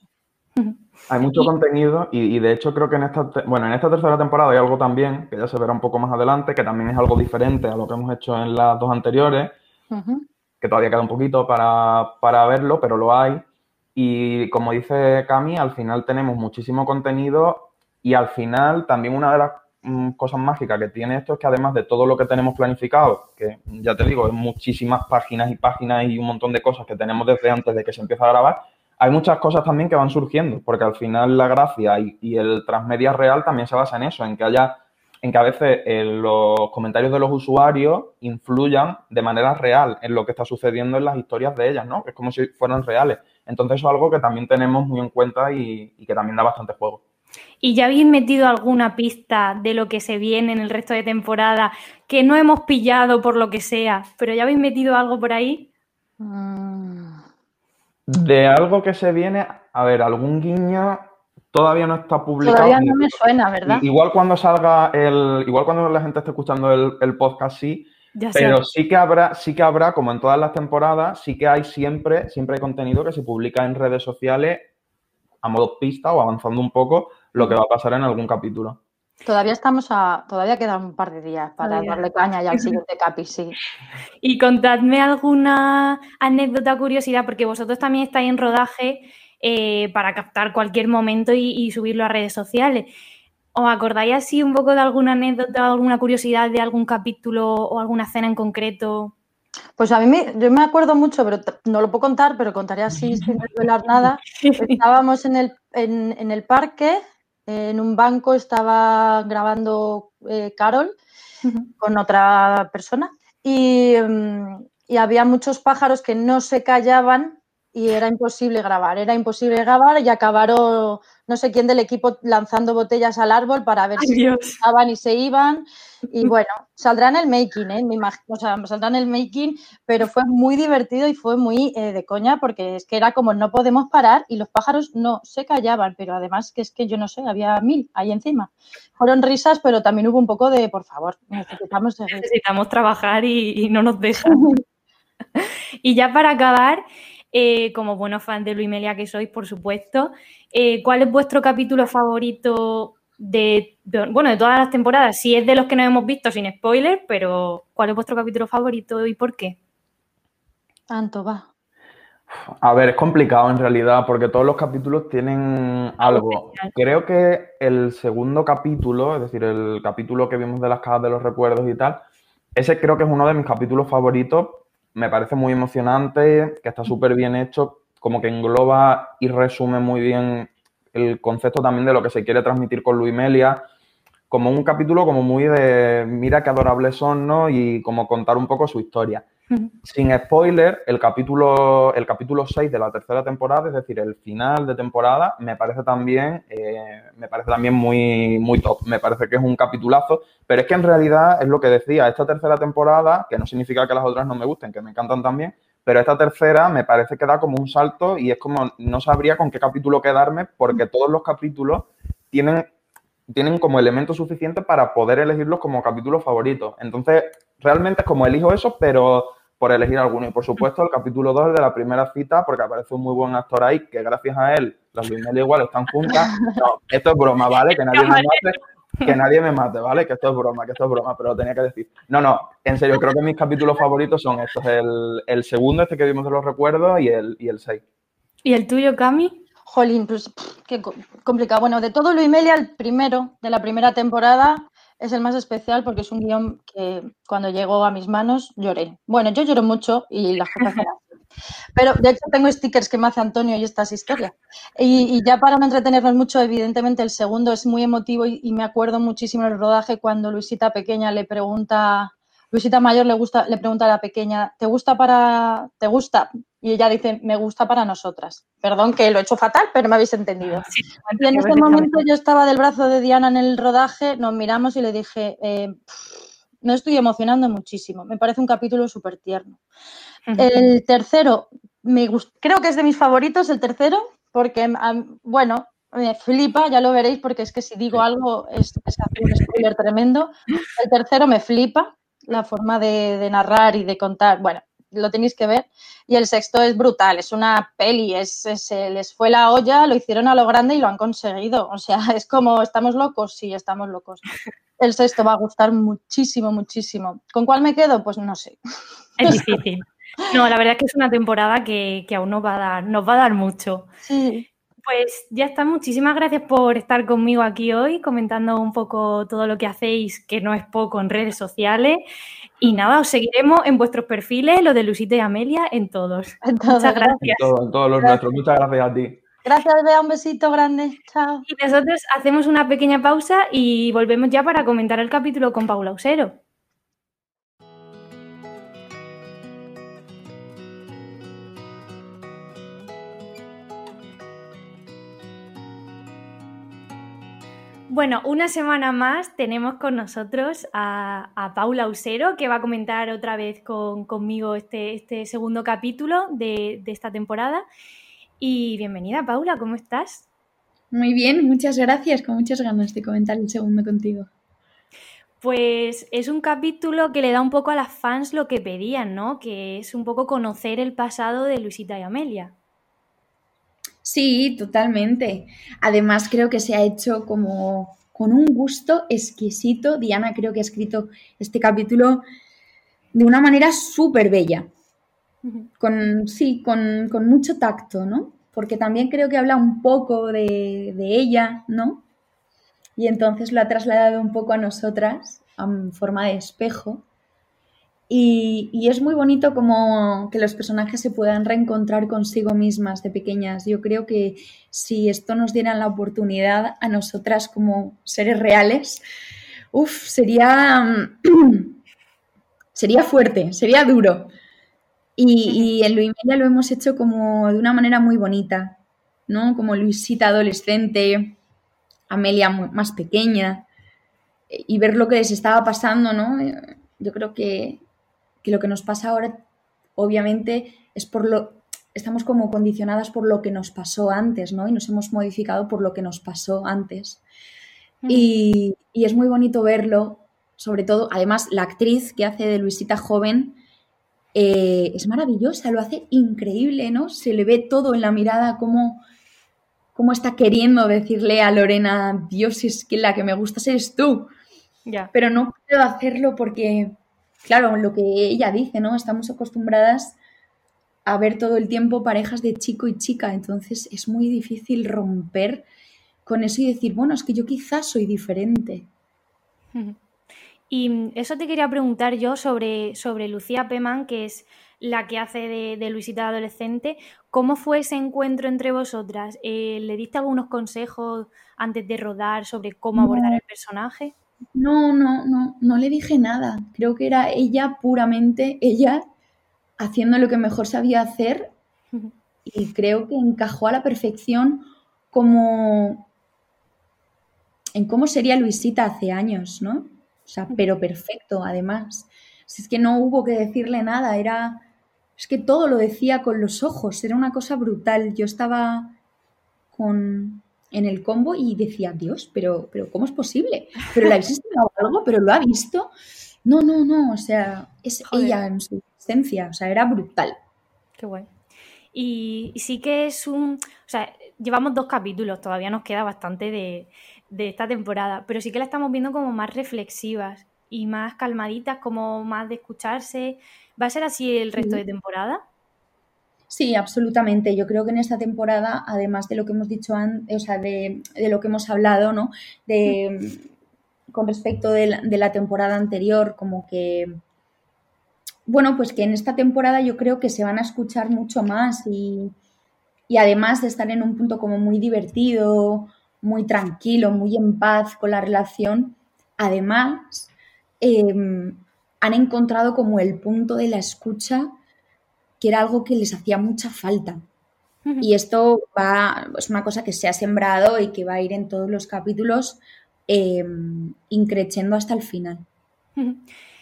Hay mucho contenido y, de hecho creo que en esta, bueno, en esta tercera temporada hay algo también, que ya se verá un poco más adelante, que también es algo diferente a lo que hemos hecho en las dos anteriores, que todavía queda un poquito para, para verlo, pero lo hay. Y como dice Cami, al final tenemos muchísimo contenido y al final también una de las cosas mágicas que tiene esto es que además de todo lo que tenemos planificado, que ya te digo, es muchísimas páginas y páginas y un montón de cosas que tenemos desde antes de que se empiece a grabar, hay muchas cosas también que van surgiendo, porque al final la gracia y, el transmedia real también se basa en eso, en que haya, en que a veces eh, los comentarios de los usuarios influyan de manera real en lo que está sucediendo en las historias de ellas, ¿no? Es como si fueran reales. Entonces eso es algo que también tenemos muy en cuenta y que también da bastante juego. ¿Y ya habéis metido alguna pista de lo que se viene en el resto de temporada que no hemos pillado por lo que sea, pero ya habéis metido algo por ahí? Mm. De algo que se viene, a ver, algún guiño todavía no está publicado. Todavía no me suena, ¿verdad? Igual cuando salga el, igual cuando la gente esté escuchando el, podcast, sí. pero sí que habrá, sí que habrá, como en todas las temporadas, sí que hay siempre, siempre hay contenido que se publica en redes sociales a modo pista o avanzando un poco lo que va a pasar en algún capítulo. Todavía estamos a, todavía quedan un par de días para darle caña ya al siguiente capi, sí. Y contadme alguna anécdota, curiosidad, porque vosotros también estáis en rodaje eh, para captar cualquier momento y, subirlo a redes sociales. ¿Os acordáis así un poco de alguna anécdota, alguna curiosidad de algún capítulo o alguna escena en concreto? Pues a mí me, yo me acuerdo mucho, pero no lo puedo contar, pero contaré así sin revelar nada. Estábamos en el, en, el parque, en un banco estaba grabando eh, Carol con otra persona y, mm, y había muchos pájaros que no se callaban y era imposible grabar, era imposible grabar y acabaron no sé quién del equipo lanzando botellas al árbol para ver si estaban y se iban. Y bueno, saldrá en el making, ¿eh? Me imagino, o sea, saldrá en el making, pero fue muy divertido y fue muy eh, de coña porque es que era como no podemos parar y los pájaros no se callaban, pero además que es que yo no sé, había mil ahí encima. Fueron risas, pero también hubo un poco de, por favor, necesitamos, necesitamos trabajar y, no nos dejan. y ya para acabar, eh, como buenos fans de Luis Melia que sois, por supuesto. Eh, ¿Cuál es vuestro capítulo favorito de, bueno, de todas las temporadas? Si es de los que no hemos visto sin spoiler, pero ¿cuál es vuestro capítulo favorito y por qué? Tanto va. A ver, es complicado en realidad porque todos los capítulos tienen algo. Creo que el segundo capítulo, es decir, el capítulo que vimos de las cajas de los recuerdos y tal, ese creo que es uno de mis capítulos favoritos me parece muy emocionante, que está súper bien hecho, como que engloba y resume muy bien el concepto también de lo que se quiere transmitir con Luis Melia, como un capítulo como muy de mira qué adorables son, ¿no? Y como contar un poco su historia. Sin spoiler, el capítulo, el capítulo 6 de la tercera temporada, es decir, el final de temporada, me parece también, eh, me parece también muy, muy top. Me parece que es un capitulazo, pero es que en realidad es lo que decía, esta tercera temporada, que no significa que las otras no me gusten, que me encantan también, pero esta tercera me parece que da como un salto y es como no sabría con qué capítulo quedarme porque todos los capítulos tienen, tienen como elementos suficientes para poder elegirlos como capítulos favoritos. Entonces, realmente es como elijo eso, pero por elegir alguno. Y por supuesto, el capítulo 2 de la primera cita, porque aparece un muy buen actor ahí, que gracias a él, las Luimelia igual están juntas. No, esto es broma, ¿vale? Que nadie me mate, que nadie me mate, ¿vale? Que esto es broma, que esto es broma, pero lo tenía que decir. No, no, en serio, creo que mis capítulos favoritos son estos: el, el segundo, este que vimos de los recuerdos, y el, y el 6. ¿Y el tuyo, Cami? Jolín, pues qué complicado. Bueno, de todo Luimelia, el primero de la primera temporada es el más especial porque es un guion que cuando llegó a mis manos lloré. Bueno, yo lloro mucho y las cosas Pero de hecho tengo stickers que me hace Antonio y estas historias. Y, ya para no entretenernos mucho, evidentemente el segundo es muy emotivo y, me acuerdo muchísimo el rodaje cuando Luisita pequeña le pregunta, Luisita mayor le gusta, le pregunta a la pequeña, ¿te gusta para, te gusta? Y ella dice, me gusta para nosotras. Perdón que lo he hecho fatal, pero me habéis entendido. y en ese momento yo estaba del brazo de Diana en el rodaje, nos miramos y le dije, eh, me estoy emocionando muchísimo. Me parece un capítulo súper tierno. El tercero, me creo que es de mis favoritos, el tercero, porque, bueno, me flipa, ya lo veréis, porque es que si digo algo es, es un spoiler tremendo. El tercero me flipa, la forma de narrar y de contar. Bueno, lo tenéis que ver. Y el sexto es brutal, es una peli, es, se les fue la olla, lo hicieron a lo grande y lo han conseguido. O sea, es como, ¿estamos locos? Sí, estamos locos. El sexto va a gustar muchísimo, muchísimo. ¿Con cuál me quedo? Pues no sé. Es difícil. No, la verdad es que es una temporada que, que aún nos va a dar, nos va a dar mucho. Sí. Pues ya está, muchísimas gracias por estar conmigo aquí hoy, comentando un poco todo lo que hacéis, que no es poco en redes sociales. Y nada, os seguiremos en vuestros perfiles, los de Lucita y Amelia, en todos. Muchas gracias. En, todos los nuestros. Muchas gracias a ti. Gracias, Bea. Un besito grande. Chao. Y nosotros hacemos una pequeña pausa y volvemos ya para comentar el capítulo con Paula Usero. Bueno, una semana más tenemos con nosotros a, Paula Usero, que va a comentar otra vez conmigo este, este, segundo capítulo de, esta temporada. Y bienvenida, Paula, ¿cómo estás? Muy bien, muchas gracias, con muchas ganas de comentar el segundo contigo. Pues es un capítulo que le da un poco a las fans lo que pedían, ¿no? Que es un poco conocer el pasado de Luisita y Amelia. Sí, totalmente. Además, creo que se ha hecho como con un gusto exquisito. Diana creo que ha escrito este capítulo de una manera súper bella. Con, sí, con, mucho tacto, ¿no? Porque también creo que habla un poco de, ella, ¿no? y entonces lo ha trasladado un poco a nosotras en forma de espejo. Y, es muy bonito como que los personajes se puedan reencontrar consigo mismas de pequeñas. Yo creo que si esto nos diera la oportunidad a nosotras como seres reales, uff, sería, sería fuerte, sería duro. Y, en Luis lo hemos hecho como de una manera muy bonita, ¿no? Como Luisita adolescente, Amelia más pequeña, y ver lo que les estaba pasando, ¿no? Yo creo que, lo que nos pasa ahora, obviamente, es por lo. Estamos como condicionadas por lo que nos pasó antes, ¿no? Y nos hemos modificado por lo que nos pasó antes. Y, y, es muy bonito verlo, sobre todo, además, la actriz que hace de Luisita joven eh, es maravillosa, lo hace increíble, ¿no? Se le ve todo en la mirada, como cómo está queriendo decirle a Lorena, Dios, es que la que me gusta eres tú. Ya. Pero no puedo hacerlo porque, claro, lo que ella dice, ¿no? Estamos acostumbradas a ver todo el tiempo parejas de chico y chica, entonces es muy difícil romper con eso y decir, bueno, es que yo quizás soy diferente. Y eso te quería preguntar yo sobre, sobre Lucía Peman, que es la que hace de, de Luisita adolescente. ¿Cómo fue ese encuentro entre vosotras? Eh, ¿Le diste algunos consejos antes de rodar sobre cómo abordar el personaje? No, no, no, no le dije nada. Creo que era ella puramente, ella haciendo lo que mejor sabía hacer y creo que encajó a la perfección como en cómo sería Luisita hace años, ¿no? O sea, pero perfecto, además. Si es que no hubo que decirle nada, era es que todo lo decía con los ojos, era una cosa brutal. Yo estaba con, en el combo y decía, Dios, pero, pero ¿cómo es posible? ¿Pero la habéis estudiado algo? ¿Pero lo ha visto? No, no, no, o sea, es ella en su esencia, o sea, era brutal. Qué guay. Y, sí que es un, o sea, llevamos dos capítulos, todavía nos queda bastante de, de esta temporada, pero sí que la estamos viendo como más reflexivas y más calmaditas, como más de escucharse, ¿Va a ser así el resto de temporada? Sí, absolutamente. Yo creo que en esta temporada, además de lo que hemos dicho antes, o sea, de, lo que hemos hablado, ¿no? De, con respecto de la, temporada anterior, como que, bueno, pues que en esta temporada yo creo que se van a escuchar mucho más y, además de estar en un punto como muy divertido, muy tranquilo, muy en paz con la relación, además em, han encontrado como el punto de la escucha que era algo que les hacía mucha falta. Y esto va, es una cosa que se ha sembrado y que va a ir en todos los capítulos eh, increciendo hasta el final.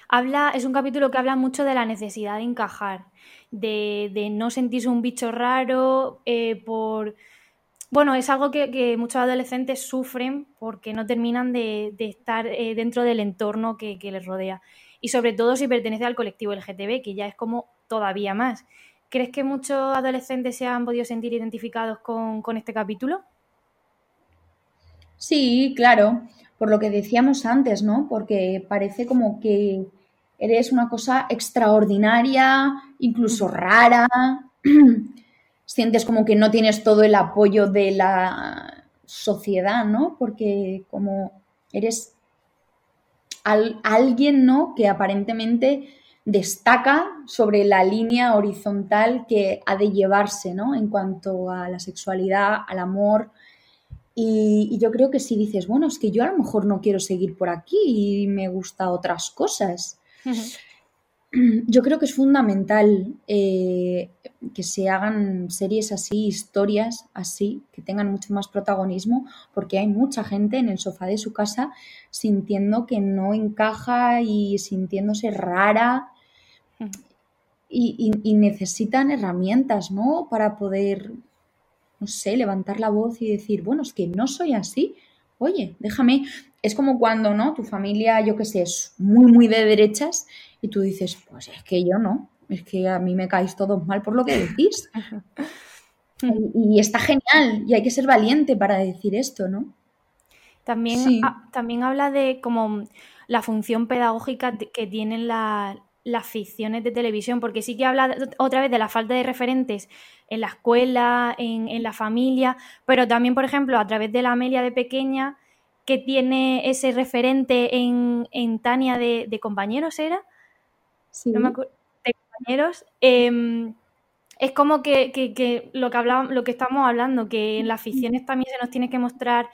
Habla, es un capítulo que habla mucho de la necesidad de encajar, de, no sentirse un bicho raro, eh, por... Bueno, es algo que, muchos adolescentes sufren porque no terminan de, estar eh, dentro del entorno que, que les rodea y sobre todo si pertenece al colectivo LGTB, que ya es como todavía más. ¿Crees que muchos adolescentes se han podido sentir identificados con, este capítulo? Sí, claro, por lo que decíamos antes, ¿no? Porque parece como que eres una cosa extraordinaria, incluso rara, sientes como que no tienes todo el apoyo de la sociedad, ¿no? Porque como eres alguien, ¿no? Que aparentemente destaca sobre la línea horizontal que ha de llevarse, ¿no? En cuanto a la sexualidad, al amor. Y, yo creo que si dices, bueno, es que yo a lo mejor no quiero seguir por aquí y me gusta otras cosas. Yo creo que es fundamental eh, que se hagan series así, historias así, que tengan mucho más protagonismo, porque hay mucha gente en el sofá de su casa sintiendo que no encaja y sintiéndose rara y, y necesitan herramientas, ¿no? Para poder, no sé, levantar la voz y decir, bueno, es que no soy así, oye, déjame. Es como cuando, ¿no? Tu familia, yo qué sé, es muy, muy de derechas y tú dices, pues es que yo no, es que a mí me caéis todos mal por lo que decís. y, está genial y hay que ser valiente para decir esto, ¿no? También, también habla de como la función pedagógica que tienen las ficciones de televisión, porque sí que habla otra vez de la falta de referentes en la escuela, en, en la familia, pero también, por ejemplo, a través de la Amelia de pequeña, que tiene ese referente en, Tania de, compañeros, ¿era? Sí. No me acuerdo. De compañeros. Em, es como que, lo, que hablamos, lo que estamos hablando, que en las ficciones también se nos tiene que mostrar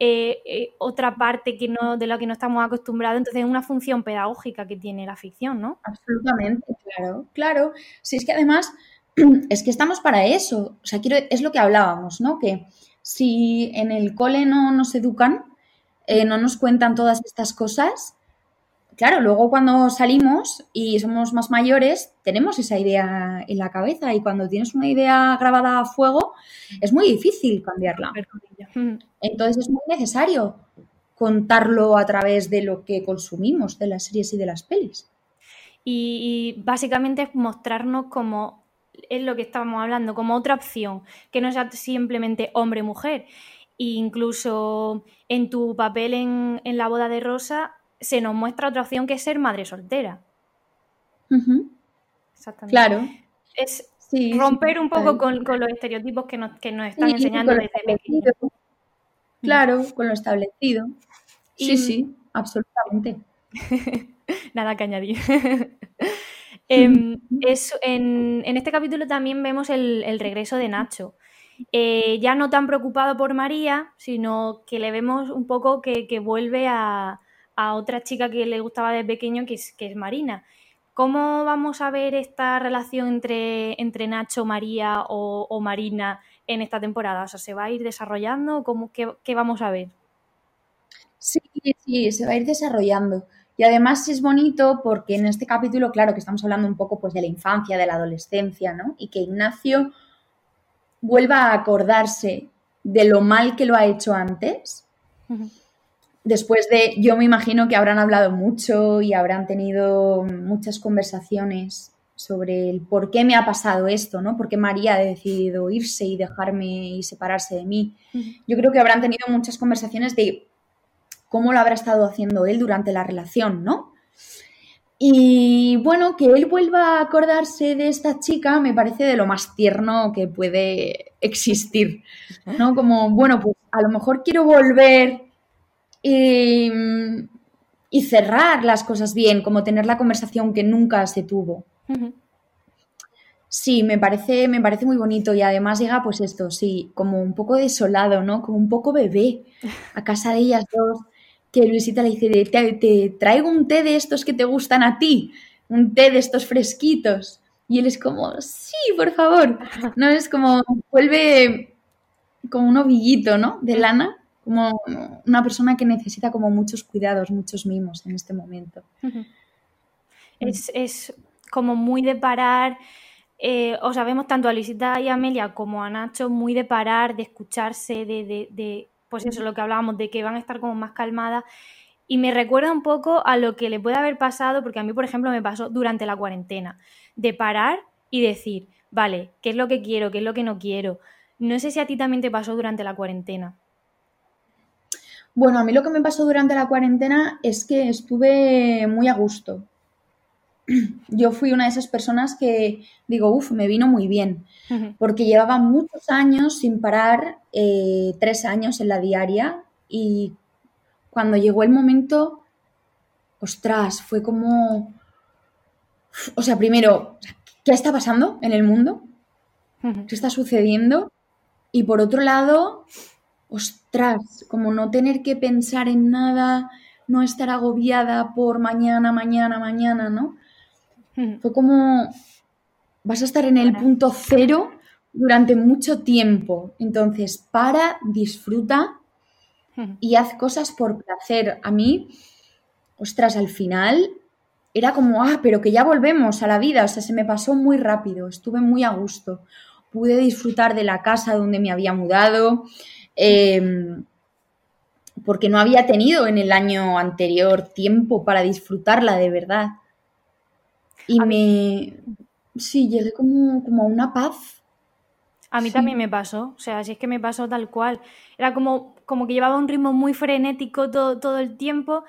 eh, eh, otra parte que no, de la que no estamos acostumbrados. Entonces es una función pedagógica que tiene la ficción, ¿no? Absolutamente, claro, claro. Si es que además es que estamos para eso. O sea, quiero, es lo que hablábamos, ¿no? Que si en el cole no nos educan, eh, no nos cuentan todas estas cosas, claro, luego cuando salimos y somos más mayores, tenemos esa idea en la cabeza y cuando tienes una idea grabada a fuego, es muy difícil cambiarla. Entonces es muy necesario contarlo a través de lo que consumimos, de las series y de las pelis. Y, y básicamente es mostrarnos como es lo que estábamos hablando, como otra opción, que no sea simplemente hombre-mujer. E incluso en tu papel en, la boda de Rosa se nos muestra otra opción que es ser madre soltera. Exactamente. Claro. Es romper un poco con, los estereotipos que nos, que nos están enseñando desde pequeño. Claro, con lo establecido. Sí, sí, absolutamente. Nada que añadir. Em, en, este capítulo también vemos el, regreso de Nacho. Eh, ya no tan preocupado por María, sino que le vemos un poco que, vuelve a, otra chica que le gustaba de pequeño, que es, que es Marina. ¿Cómo vamos a ver esta relación entre, entre Nacho, María o, Marina en esta temporada? O sea, ¿se va a ir desarrollando? ¿Cómo, qué, qué vamos a ver? Sí, sí, se va a ir desarrollando. Y además es bonito porque en este capítulo, claro, que estamos hablando un poco pues de la infancia, de la adolescencia, ¿no? Y que Ignacio vuelva a acordarse de lo mal que lo ha hecho antes. Después de, yo me imagino que habrán hablado mucho y habrán tenido muchas conversaciones sobre el por qué me ha pasado esto, ¿no? Por qué María ha decidido irse y dejarme y separarse de mí. Yo creo que habrán tenido muchas conversaciones de cómo lo habrá estado haciendo él durante la relación, ¿no? Y bueno, que él vuelva a acordarse de esta chica me parece de lo más tierno que puede existir, ¿no? Como, bueno, pues a lo mejor quiero volver y, cerrar las cosas bien, como tener la conversación que nunca se tuvo. Sí, me parece, me parece muy bonito y además llega pues esto, sí, como un poco desolado, ¿no? Como un poco bebé a casa de ellas dos que Luisita le dice, te, traigo un té de estos que te gustan a ti, un té de estos fresquitos. Y él es como, sí, por favor. No es como, vuelve como un ovillito, ¿no? De lana, como una persona que necesita como muchos cuidados, muchos mimos en este momento. Es, como muy de parar, eh, o sea, vemos tanto a Luisita y a Amelia como a Nacho muy de parar, de escucharse, de pues eso, lo que hablábamos, de que van a estar como más calmadas. Y me recuerda un poco a lo que le puede haber pasado, porque a mí, por ejemplo, me pasó durante la cuarentena, de parar y decir, vale, ¿qué es lo que quiero? ¿Qué es lo que no quiero? No sé si a ti también te pasó durante la cuarentena. Bueno, a mí lo que me pasó durante la cuarentena es que estuve muy a gusto. Yo fui una de esas personas que digo, uff, me vino muy bien porque llevaba muchos años sin parar, eh, tres años en la diaria, y cuando llegó el momento, ostras, fue como, o sea, primero, ¿qué está pasando en el mundo? ¿Qué está sucediendo? Y por otro lado, ostras, como no tener que pensar en nada, no estar agobiada por mañana, mañana, mañana, ¿no? Fue como, vas a estar en el punto cero durante mucho tiempo. Entonces, para, disfruta y haz cosas por placer. A mí, ostras, al final era como, ah, pero que ya volvemos a la vida. O sea, se me pasó muy rápido, estuve muy a gusto. Pude disfrutar de la casa donde me había mudado. Em, porque no había tenido en el año anterior tiempo para disfrutarla de verdad. Y me, Sí, llegué como, como a una paz. A mí también me pasó, o sea, si es que me pasó tal cual. Era como, como que llevaba un ritmo muy frenético todo, todo el tiempo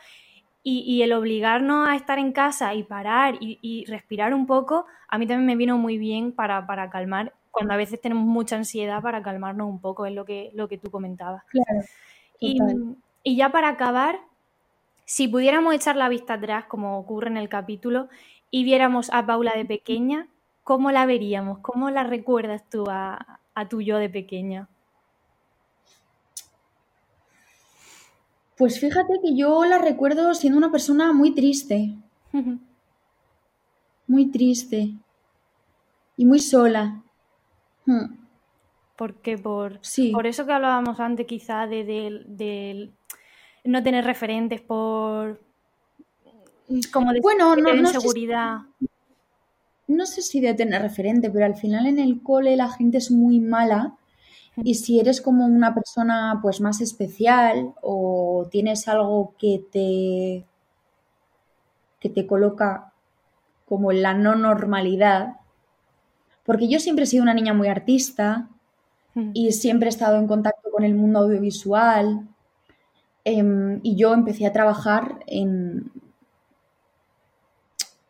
y, el obligarnos a estar en casa y parar y, respirar un poco, a mí también me vino muy bien para, para, calmar, cuando a veces tenemos mucha ansiedad para calmarnos un poco, es lo que, lo que tú comentabas. Claro. Y, Y ya para acabar, si pudiéramos echar la vista atrás, como ocurre en el capítulo, y viéramos a Paula de pequeña, ¿cómo la veríamos? ¿Cómo la recuerdas tú a, a tu yo de pequeña? Pues fíjate que yo la recuerdo siendo una persona muy triste. muy triste. Y muy sola. Hmm. ¿Por qué? Por, eso que hablábamos antes, quizá, de, no tener referentes, por. como de, bueno, no, inseguridad. no sé si de tener referente, pero al final en el cole la gente es muy mala y si eres como una persona pues más especial o tienes algo que te que te coloca como en la no normalidad, porque yo siempre he sido una niña muy artista y siempre he estado en contacto con el mundo audiovisual em, y yo empecé a trabajar en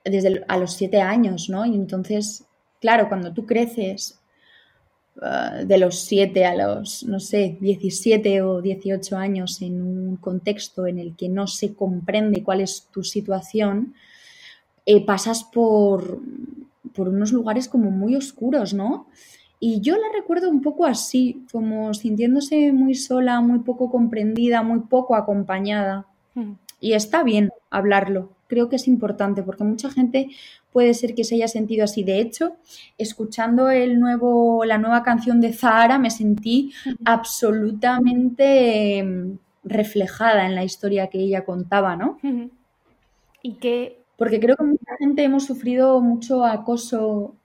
desde a los siete años, ¿no? Y entonces, claro, cuando tú creces Ah, de los 7 a los, no sé, 17 o 18 años en un contexto en el que no se comprende cuál es tu situación, eh, pasas por, por unos lugares como muy oscuros, ¿no? Y yo la recuerdo un poco así, como sintiéndose muy sola, muy poco comprendida, muy poco acompañada. Hmm. Y está bien hablarlo, creo que es importante porque mucha gente puede ser que se haya sentido así. De hecho, escuchando el nuevo, la nueva canción de Zahara, me sentí absolutamente em, reflejada en la historia que ella contaba, ¿no? Y que... Porque creo que mucha gente hemos sufrido mucho acoso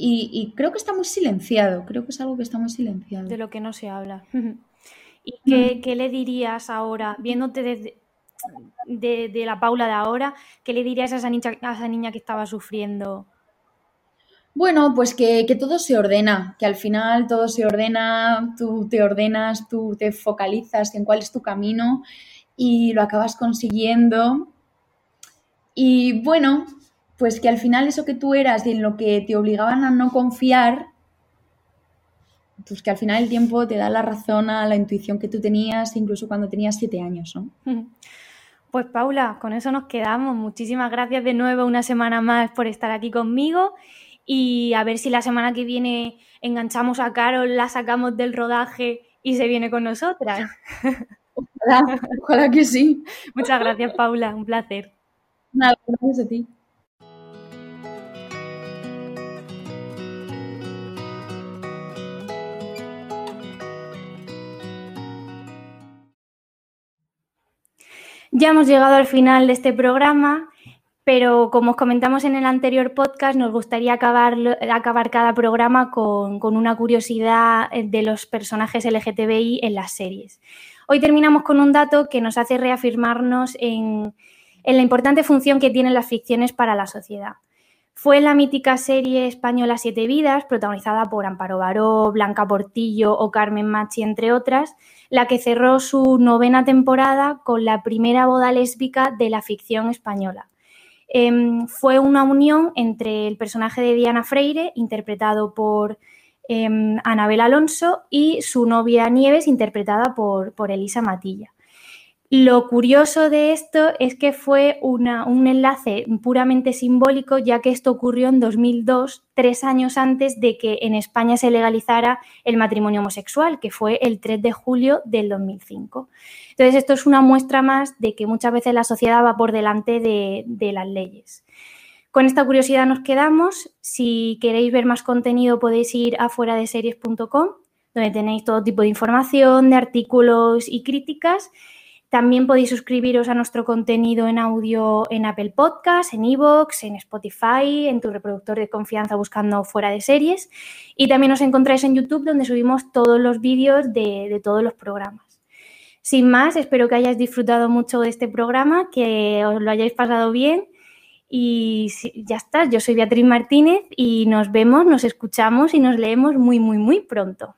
y, creo que está muy silenciado, creo que es algo que está muy silenciado. De lo que no se habla. ¿Y qué, qué le dirías ahora, viéndote desde, de, la Paula de ahora, ¿qué le dirías a esa niña, a esa niña que estaba sufriendo? Bueno, pues que, todo se ordena, que al final todo se ordena, tú te ordenas, tú te focalizas en cuál es tu camino y lo acabas consiguiendo. Y bueno, pues que al final eso que tú eras y en lo que te obligaban a no confiar, pues que al final el tiempo te da la razón a la intuición que tú tenías incluso cuando tenías siete años, ¿no? Pues Paula, con eso nos quedamos. Muchísimas gracias de nuevo una semana más por estar aquí conmigo y a ver si la semana que viene enganchamos a Carol, la sacamos del rodaje y se viene con nosotras. Ojalá, ojalá que sí. Muchas gracias Paula, un placer. Nada, gracias a ti. Ya hemos llegado al final de este programa, pero como os comentamos en el anterior podcast, nos gustaría acabar, cada programa con, una curiosidad de los personajes LGTBI en las series. Hoy terminamos con un dato que nos hace reafirmarnos en, en la importante función que tienen las ficciones para la sociedad. Fue la mítica serie española Siete Vidas, protagonizada por Amparo Baró, Blanca Portillo o Carmen Machi, entre otras, la que cerró su novena temporada con la primera boda lésbica de la ficción española. Em, fue una unión entre el personaje de Diana Freire, interpretado por em, Anabel Alonso, y su novia Nieves, interpretada por, por Elisa Matilla. Lo curioso de esto es que fue un enlace puramente simbólico, ya que esto ocurrió en 2002, tres años antes de que en España se legalizara el matrimonio homosexual, que fue el 3 de julio del 2005. Entonces, esto es una muestra más de que muchas veces la sociedad va por delante de, de las leyes. Con esta curiosidad nos quedamos. Si queréis ver más contenido podéis ir a fuera de series.com, donde tenéis todo tipo de información, de artículos y críticas. También podéis suscribiros a nuestro contenido en audio en Apple Podcasts, en Evox, en Spotify, en tu reproductor de confianza buscando fuera de series. Y también os encontráis en YouTube donde subimos todos los vídeos de, de todos los programas. Sin más, espero que hayáis disfrutado mucho de este programa, que os lo hayáis pasado bien. Y ya está, yo soy Beatriz Martínez y nos vemos, nos escuchamos y nos leemos muy, muy, muy pronto.